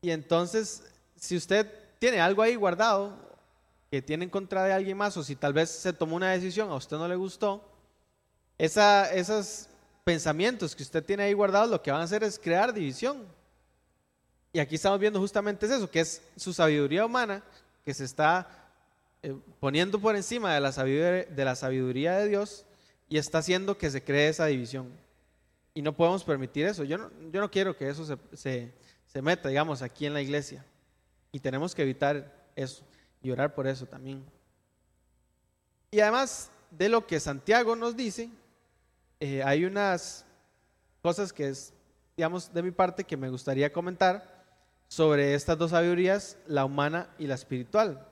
Y entonces, si usted tiene algo ahí guardado que tiene en contra de alguien más, o si tal vez se tomó una decisión, a usted no le gustó, esa, esos pensamientos que usted tiene ahí guardados lo que van a hacer es crear división. Y aquí estamos viendo justamente eso, que es su sabiduría humana que se está eh, poniendo por encima de la, sabiduría, de la sabiduría de Dios y está haciendo que se cree esa división. Y no podemos permitir eso. Yo no, yo no quiero que eso se, se, meta, digamos, aquí en la iglesia. Y tenemos que evitar eso y orar por eso también. Y además de lo que Santiago nos dice, eh, hay unas cosas que es, digamos, de mi parte que me gustaría comentar sobre estas dos sabidurías, la humana y la espiritual.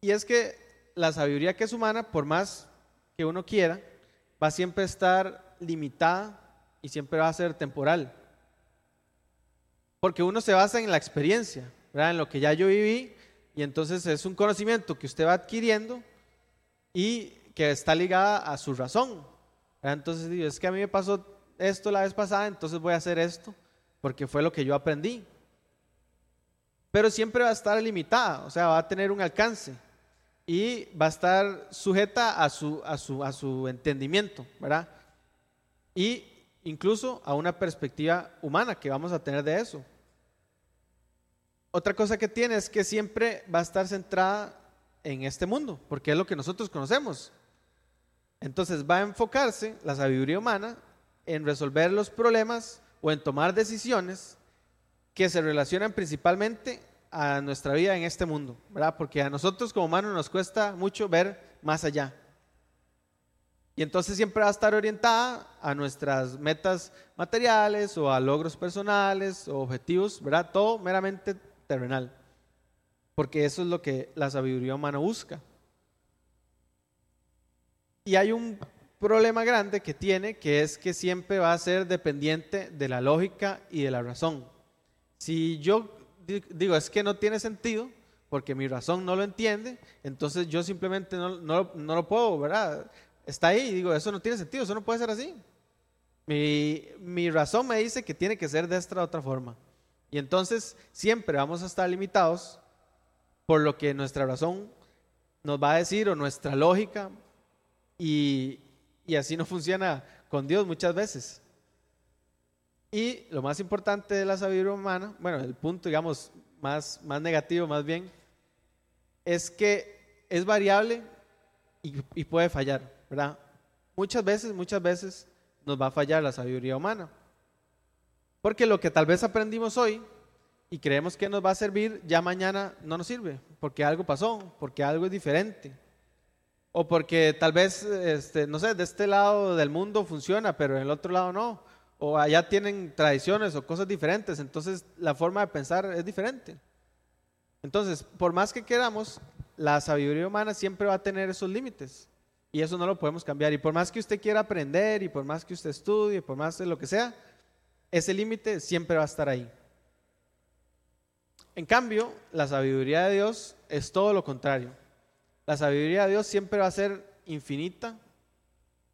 Y es que la sabiduría que es humana, por más que uno quiera, va a siempre estar limitada y siempre va a ser temporal. Porque uno se basa en la experiencia, en lo que ya yo viví, y entonces es un conocimiento que usted va adquiriendo y que está ligada a su razón. Entonces digo, es que a mí me pasó esto la vez pasada, entonces voy a hacer esto, porque fue lo que yo aprendí. Pero siempre va a estar limitada, o sea, va a tener un alcance y va a estar sujeta a su, a su, a su entendimiento, ¿verdad? Y incluso a una perspectiva humana que vamos a tener de eso. Otra cosa que tiene es que siempre va a estar centrada en este mundo, porque es lo que nosotros conocemos. Entonces va a enfocarse la sabiduría humana en resolver los problemas o en tomar decisiones que se relacionan principalmente a nuestra vida en este mundo, ¿verdad? Porque a nosotros como humanos nos cuesta mucho ver más allá. Y entonces siempre va a estar orientada a nuestras metas materiales o a logros personales o objetivos, ¿verdad? Todo meramente terrenal. Porque eso es lo que la sabiduría humana busca. Y hay un problema grande que tiene, que es que siempre va a ser dependiente de la lógica y de la razón. Si yo digo, es que no tiene sentido, porque mi razón no lo entiende, entonces yo simplemente no, no, lo puedo, ¿verdad? Está ahí y digo, eso no tiene sentido, eso no puede ser así. Mi, mi razón me dice que tiene que ser de esta otra forma. Y entonces siempre vamos a estar limitados por lo que nuestra razón nos va a decir o nuestra lógica y, y así no funciona con Dios muchas veces. Y lo más importante de la sabiduría humana, bueno, el punto, digamos, más, más negativo más bien, es que es variable y, puede fallar, ¿verdad? Muchas veces, muchas veces nos va a fallar la sabiduría humana. Porque lo que tal vez aprendimos hoy y creemos que nos va a servir, ya mañana no nos sirve, porque algo pasó, porque algo es diferente. O porque tal vez, este, no sé, de este lado del mundo funciona, pero en el otro lado no o allá tienen tradiciones o cosas diferentes, entonces la forma de pensar es diferente. Entonces, por más que queramos, la sabiduría humana siempre va a tener esos límites y eso no lo podemos cambiar. Y por más que usted quiera aprender y por más que usted estudie, por más de lo que sea, ese límite siempre va a estar ahí. En cambio, la sabiduría de Dios es todo lo contrario. La sabiduría de Dios siempre va a ser infinita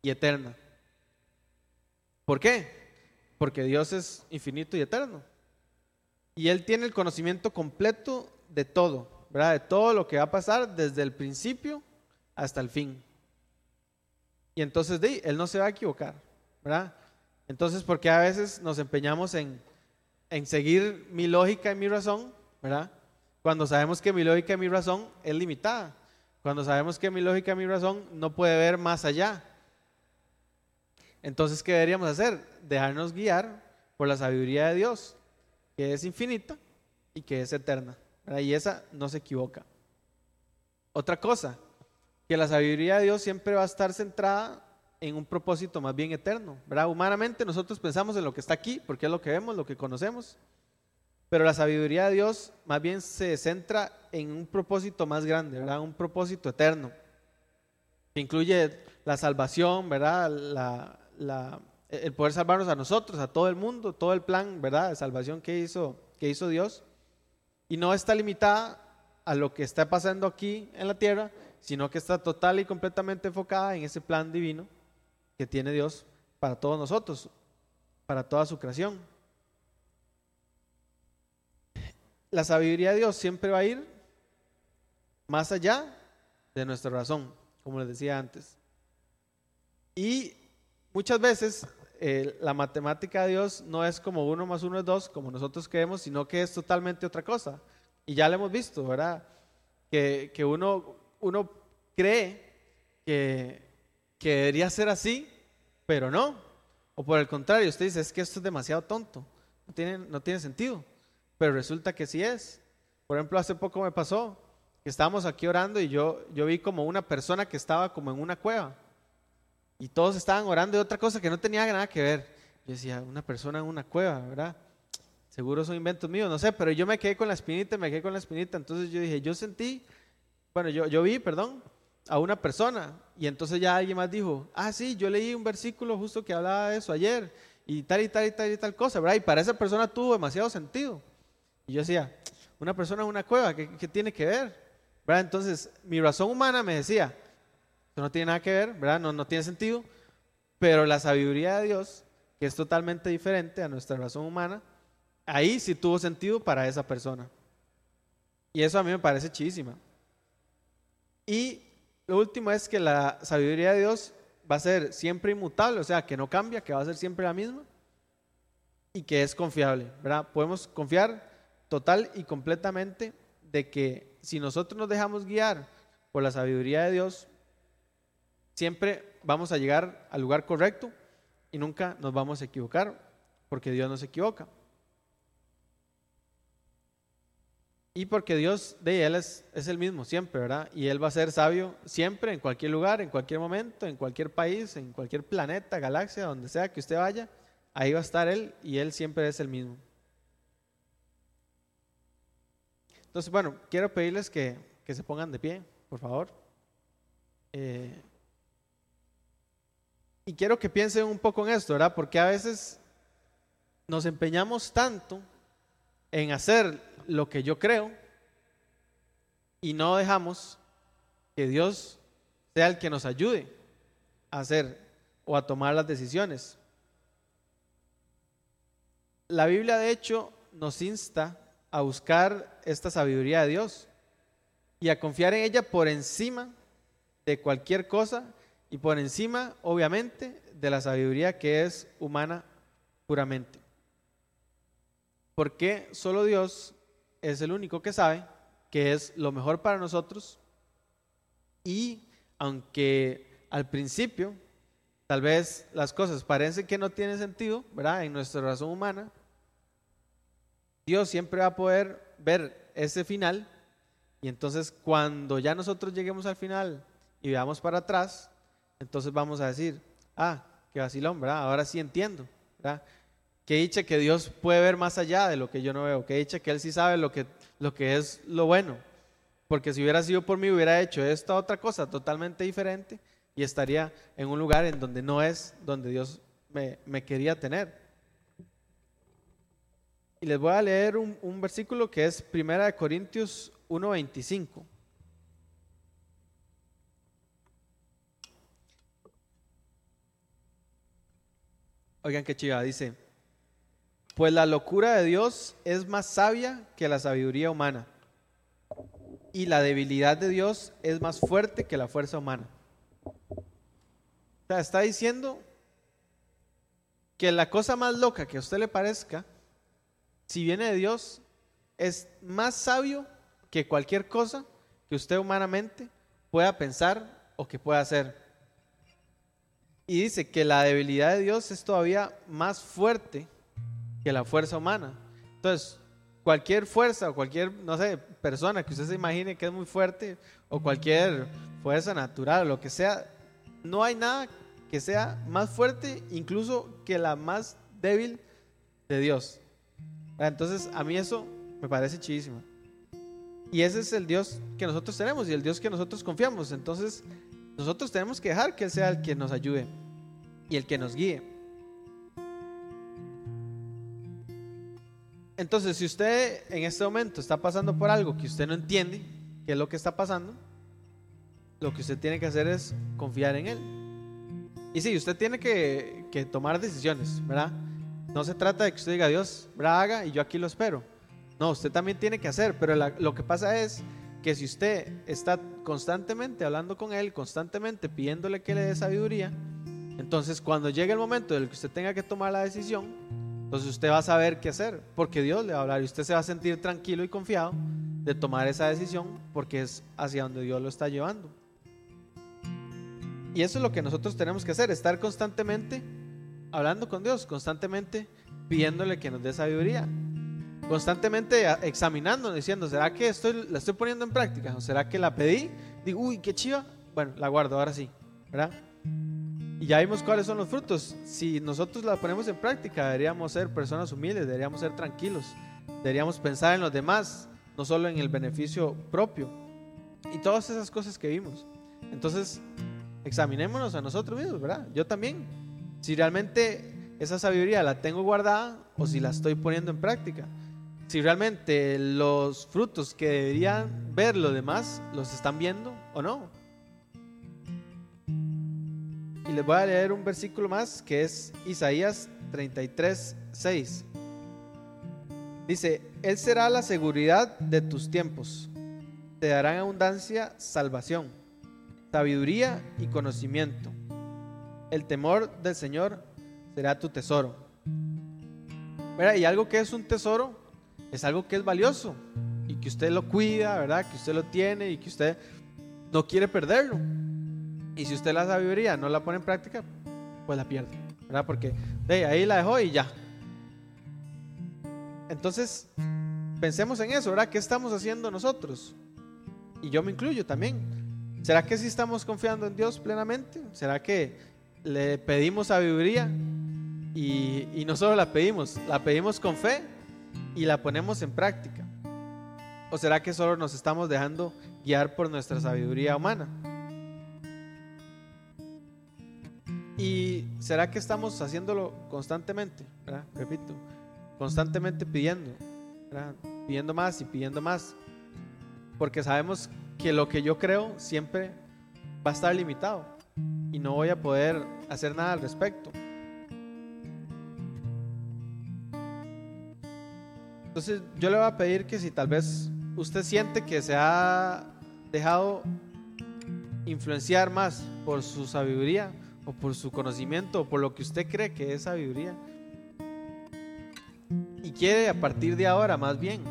y eterna. ¿Por qué? porque Dios es infinito y eterno. Y Él tiene el conocimiento completo de todo, ¿verdad? De todo lo que va a pasar desde el principio hasta el fin. Y entonces él no se va a equivocar, ¿verdad? Entonces, ¿por qué a veces nos empeñamos en, seguir mi lógica y mi razón, ¿verdad? Cuando sabemos que mi lógica y mi razón es limitada. Cuando sabemos que mi lógica y mi razón no puede ver más allá. Entonces, ¿qué deberíamos hacer? Dejarnos guiar por la sabiduría de Dios, que es infinita y que es eterna. Y esa no se equivoca. Otra cosa, que la sabiduría de Dios siempre va a estar centrada en un propósito más bien eterno. ¿verdad? Humanamente nosotros pensamos en lo que está aquí, porque es lo que vemos, lo que conocemos. Pero la sabiduría de Dios más bien se centra en un propósito más grande, ¿verdad? Un propósito eterno. Que incluye la salvación, ¿verdad? el poder salvarnos a nosotros, a todo el mundo, todo el plan, ¿verdad? De salvación que hizo, que hizo Dios. Y no está limitada a lo que está pasando aquí en la tierra, sino que está total y completamente enfocada en ese plan divino que tiene Dios para todos nosotros, para toda su creación. La sabiduría de Dios siempre va a ir más allá de nuestra razón, como les decía antes. Y muchas veces eh, la matemática de Dios no es como uno más uno es dos, como nosotros creemos, sino que es totalmente otra cosa. Y ya lo hemos visto, ¿verdad? Que, que uno uno cree que, debería ser así, pero no. O por el contrario, usted dice, es que esto es demasiado tonto, no tiene, no tiene sentido, pero resulta que sí es. Por ejemplo, hace poco me pasó que estábamos aquí orando y yo, yo vi como una persona que estaba como en una cueva y todos estaban orando de otra cosa que no tenía nada que ver. Yo decía, una persona en una cueva, ¿verdad? Seguro son inventos míos, no sé, pero yo me quedé con la espinita, me quedé con la espinita. Entonces yo dije, yo sentí bueno, yo, yo vi, perdón, a una persona y entonces ya alguien más dijo, ah, sí, yo leí un versículo justo que hablaba de eso ayer y tal y tal y tal y tal cosa, ¿verdad? Y para esa persona tuvo demasiado sentido. Y yo decía, una persona en una cueva, ¿qué, tiene que ver? ¿Verdad? Entonces, mi razón humana me decía, eso no tiene nada que ver, ¿verdad? No, no tiene sentido, pero la sabiduría de Dios, que es totalmente diferente a nuestra razón humana, ahí sí tuvo sentido para esa persona. Y eso a mí me parece chidísima. Y lo último es que la sabiduría de Dios va a ser siempre inmutable, o sea, que no cambia, que va a ser siempre la misma y que es confiable, ¿verdad? Podemos confiar total y completamente de que si nosotros nos dejamos guiar por la sabiduría de Dios, siempre vamos a llegar al lugar correcto y nunca nos vamos a equivocar, porque Dios no se equivoca. Y porque Dios de Él es, el mismo siempre, ¿verdad? Y Él va a ser sabio siempre, en cualquier lugar, en cualquier momento, en cualquier país, en cualquier planeta, galaxia, donde sea que usted vaya, ahí va a estar Él y Él siempre es el mismo. Entonces, bueno, quiero pedirles que, que se pongan de pie, por favor. Eh, y quiero que piensen un poco en esto, ¿verdad? Porque a veces nos empeñamos tanto en hacer lo que yo creo y no dejamos que Dios sea el que nos ayude a hacer o a tomar las decisiones. La Biblia de hecho nos insta a buscar esta sabiduría de Dios y a confiar en ella por encima de cualquier cosa y por encima, obviamente, de la sabiduría que es humana puramente. Porque solo Dios es el único que sabe que es lo mejor para nosotros y aunque al principio tal vez las cosas parecen que no tienen sentido, ¿verdad? En nuestra razón humana, Dios siempre va a poder ver ese final y entonces cuando ya nosotros lleguemos al final y veamos para atrás, entonces vamos a decir, ah, qué vacilón, ¿verdad? Ahora sí entiendo, ¿verdad? Que dicha que Dios puede ver más allá de lo que yo no veo. Que dicha que Él sí sabe lo que, lo que es lo bueno. Porque si hubiera sido por mí, hubiera hecho esta otra cosa totalmente diferente y estaría en un lugar en donde no es donde Dios me, me quería tener. Y les voy a leer un, un versículo que es 1 Corintios 1.25. Oigan qué chiva, dice, pues la locura de Dios es más sabia que la sabiduría humana. Y la debilidad de Dios es más fuerte que la fuerza humana. sea, está diciendo que la cosa más loca que a usted le parezca, si viene de Dios, es más sabio que cualquier cosa que usted humanamente pueda pensar o que pueda hacer. Y dice que la debilidad de Dios es todavía más fuerte que la fuerza humana. Entonces, cualquier fuerza o cualquier, no sé, persona que usted se imagine que es muy fuerte o cualquier fuerza natural lo que sea, no hay nada que sea más fuerte incluso que la más débil de Dios. Entonces, a mí eso me parece chidísimo. Y ese es el Dios que nosotros tenemos y el Dios que nosotros confiamos. Entonces, nosotros tenemos que dejar que Él sea el que nos ayude y el que nos guíe. Entonces, si usted en este momento está pasando por algo que usted no entiende, qué es lo que está pasando, lo que usted tiene que hacer es confiar en Él. Y sí, usted tiene que, tomar decisiones, ¿verdad? No se trata de que usted diga, Dios, haga y yo aquí lo espero. No, usted también tiene que hacer, pero lo que pasa es que si usted está constantemente hablando con Él, constantemente pidiéndole que le dé sabiduría, entonces cuando llegue el momento en el que usted tenga que tomar la decisión, entonces usted va a saber qué hacer, porque Dios le va a hablar y usted se va a sentir tranquilo y confiado de tomar esa decisión porque es hacia donde Dios lo está llevando. Y eso es lo que nosotros tenemos que hacer, estar constantemente hablando con Dios, constantemente pidiéndole que nos dé sabiduría, constantemente examinando, diciendo, ¿será que estoy, la estoy poniendo en práctica? ¿O será que la pedí? Digo, uy, qué chiva. Bueno, la guardo, ahora sí, ¿verdad? Y ya vimos cuáles son los frutos. Si nosotros la ponemos en práctica, deberíamos ser personas humildes, deberíamos ser tranquilos, deberíamos pensar en los demás, no solo en el beneficio propio. Y todas esas cosas que vimos. Entonces, examinémonos a nosotros mismos, ¿verdad? Yo también. Si realmente esa sabiduría la tengo guardada o si la estoy poniendo en práctica. Si realmente los frutos que deberían ver los demás los están viendo o no les voy a leer un versículo más que es Isaías 33, 6. Dice, Él será la seguridad de tus tiempos. Te darán abundancia, salvación, sabiduría y conocimiento. El temor del Señor será tu tesoro. Y algo que es un tesoro es algo que es valioso y que usted lo cuida, ¿verdad? Que usted lo tiene y que usted no quiere perderlo. Y si usted la sabiduría no la pone en práctica, pues la pierde, ¿verdad? Porque de ahí la dejó y ya. Entonces, pensemos en eso, ¿verdad? ¿Qué estamos haciendo nosotros? Y yo me incluyo también. ¿Será que sí estamos confiando en Dios plenamente? ¿Será que le pedimos sabiduría? Y, y no solo la pedimos, la pedimos con fe y la ponemos en práctica. ¿O será que solo nos estamos dejando guiar por nuestra sabiduría humana? ¿Y será que estamos haciéndolo constantemente? Repito, constantemente pidiendo, pidiendo más y pidiendo más. Porque sabemos que lo que yo creo siempre va a estar limitado y no voy a poder hacer nada al respecto. Entonces yo le voy a pedir que si tal vez usted siente que se ha dejado influenciar más por su sabiduría, o por su conocimiento o por lo que usted cree que es sabiduría. Y quiere a partir de ahora más bien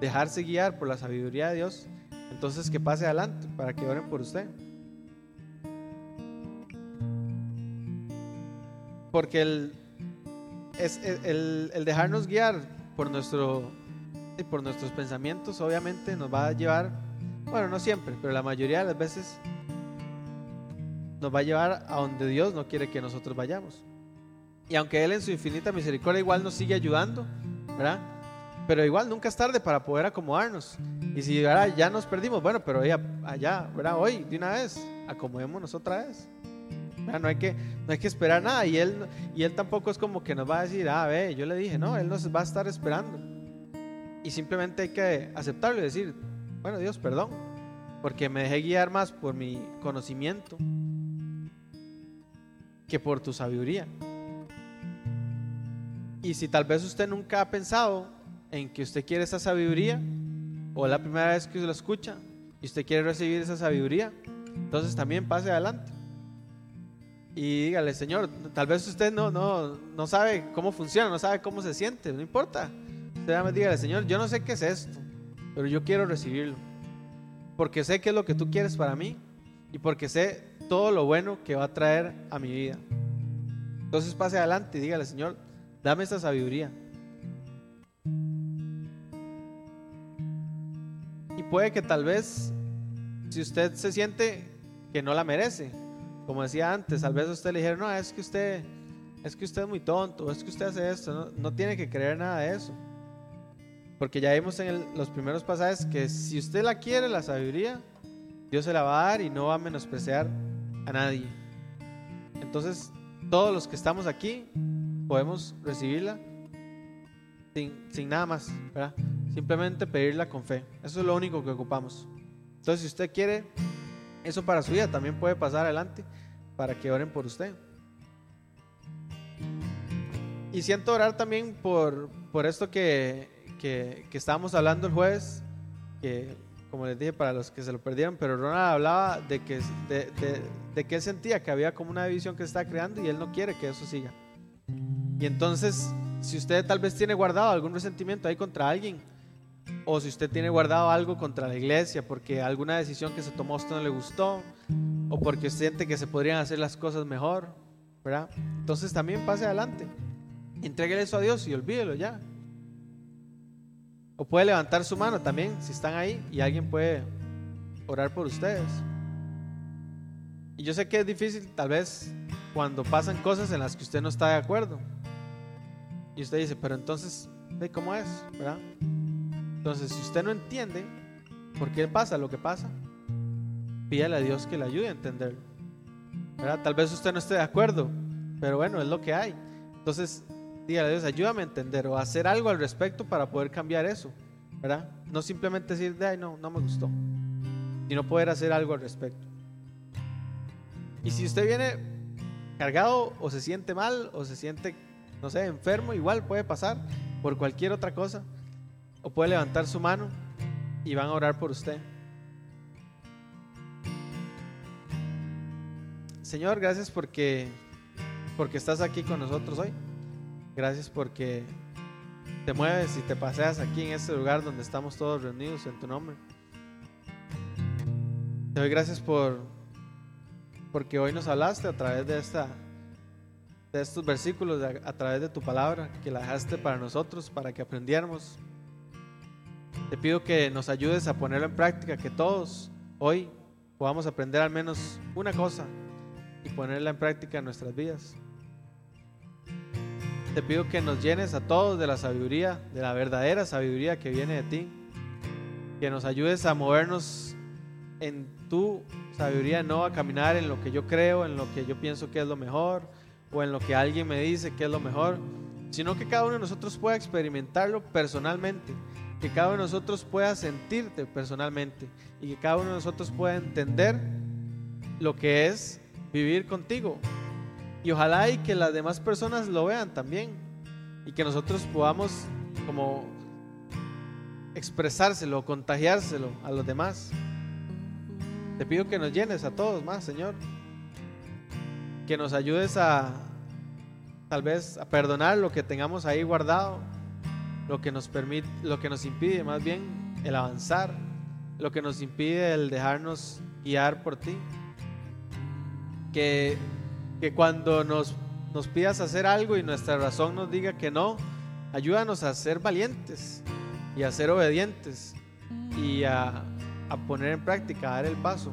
dejarse guiar por la sabiduría de Dios, entonces que pase adelante para que oren por usted. Porque el, es, el, el dejarnos guiar por, nuestro, por nuestros pensamientos obviamente nos va a llevar, bueno, no siempre, pero la mayoría de las veces nos va a llevar a donde Dios no quiere que nosotros vayamos. Y aunque Él en su infinita misericordia igual nos sigue ayudando, ¿verdad? Pero igual nunca es tarde para poder acomodarnos. Y si ya nos perdimos, bueno, pero ya, allá, ¿verdad? Hoy, de una vez, acomodémonos otra vez. No hay, que, no hay que esperar nada. Y él, y él tampoco es como que nos va a decir, ah, ve, yo le dije, no, Él nos va a estar esperando. Y simplemente hay que aceptarlo y decir, bueno, Dios, perdón, porque me dejé guiar más por mi conocimiento que por tu sabiduría. Y si tal vez usted nunca ha pensado en que usted quiere esa sabiduría, o la primera vez que lo escucha y usted quiere recibir esa sabiduría, entonces también pase adelante. y dígale, Señor, tal vez usted no, no, no sabe cómo funciona, no sabe cómo se siente, no importa. Usted dígale, Señor, yo no sé qué es esto, pero yo quiero recibirlo. Porque sé qué es lo que tú quieres para mí y porque sé todo lo bueno que va a traer a mi vida. Entonces pase adelante y dígale, Señor, dame esta sabiduría. Y puede que tal vez, si usted se siente que no la merece, como decía antes, tal vez usted le dijera, no, es que usted, es que usted es muy tonto, es que usted hace esto, no, tiene que creer nada de eso. Porque ya vimos en los primeros pasajes que si usted la quiere, la sabiduría, Dios se la va a dar y no va a menospreciar a nadie. Entonces, todos los que estamos aquí podemos recibirla sin, nada más. Simplemente pedirla con fe. Eso es lo único que ocupamos. Entonces, si usted quiere eso para su vida, también puede pasar adelante para que oren por usted. Y siento orar también por, por esto que, que, estábamos hablando el jueves, que como les dije para los que se lo perdieron, pero Ronald hablaba de que, de, que sentía que había como una división que está creando y él no quiere que eso siga. Y entonces, si usted tal vez tiene guardado algún resentimiento ahí contra alguien, o si usted tiene guardado algo contra la iglesia porque alguna decisión que se tomó a usted no le gustó, o porque siente que se podrían hacer las cosas mejor, ¿verdad? Entonces también pase adelante. Entréguele eso a Dios y olvídelo ya. O puede levantar su mano también si están ahí y alguien puede orar por ustedes. Y yo sé que es difícil tal vez cuando pasan cosas en las que usted no está de acuerdo. Y usted dice, pero entonces, ¿cómo es? ¿verdad? Entonces, si usted no entiende por qué pasa lo que pasa, pídale a Dios que le ayude a entenderlo. ¿verdad? Tal vez usted no esté de acuerdo, pero bueno, es lo que hay. Entonces, dígale a Dios, ayúdame a entender o a hacer algo al respecto para poder cambiar eso. ¿verdad? No simplemente decir, de, ay, no, no me gustó, sino poder hacer algo al respecto. Y si usted viene cargado o se siente mal o se siente, no sé, enfermo, igual puede pasar por cualquier otra cosa. O puede levantar su mano y van a orar por usted. Señor, gracias porque, porque estás aquí con nosotros hoy. Gracias porque te mueves y te paseas aquí en este lugar donde estamos todos reunidos en tu nombre. Te doy gracias por porque hoy nos hablaste a través de esta de estos versículos, a través de tu palabra que la dejaste para nosotros, para que aprendiéramos. Te pido que nos ayudes a ponerlo en práctica, que todos hoy podamos aprender al menos una cosa y ponerla en práctica en nuestras vidas. Te pido que nos llenes a todos de la sabiduría, de la verdadera sabiduría que viene de ti. Que nos ayudes a movernos en tu sabiduría, no a caminar en lo que yo creo, en lo que yo pienso que es lo mejor o en lo que alguien me dice que es lo mejor, sino que cada uno de nosotros pueda experimentarlo personalmente, que cada uno de nosotros pueda sentirte personalmente y que cada uno de nosotros pueda entender lo que es vivir contigo. Y ojalá y que las demás personas lo vean también. Y que nosotros podamos como expresárselo, contagiárselo a los demás. Te pido que nos llenes a todos más, Señor. Que nos ayudes a tal vez a perdonar lo que tengamos ahí guardado, lo que nos permite, lo que nos impide más bien el avanzar, lo que nos impide el dejarnos guiar por ti que, que cuando nos, nos pidas hacer algo y nuestra razón nos diga que no, ayúdanos a ser valientes y a ser obedientes y a, a poner en práctica, a dar el paso.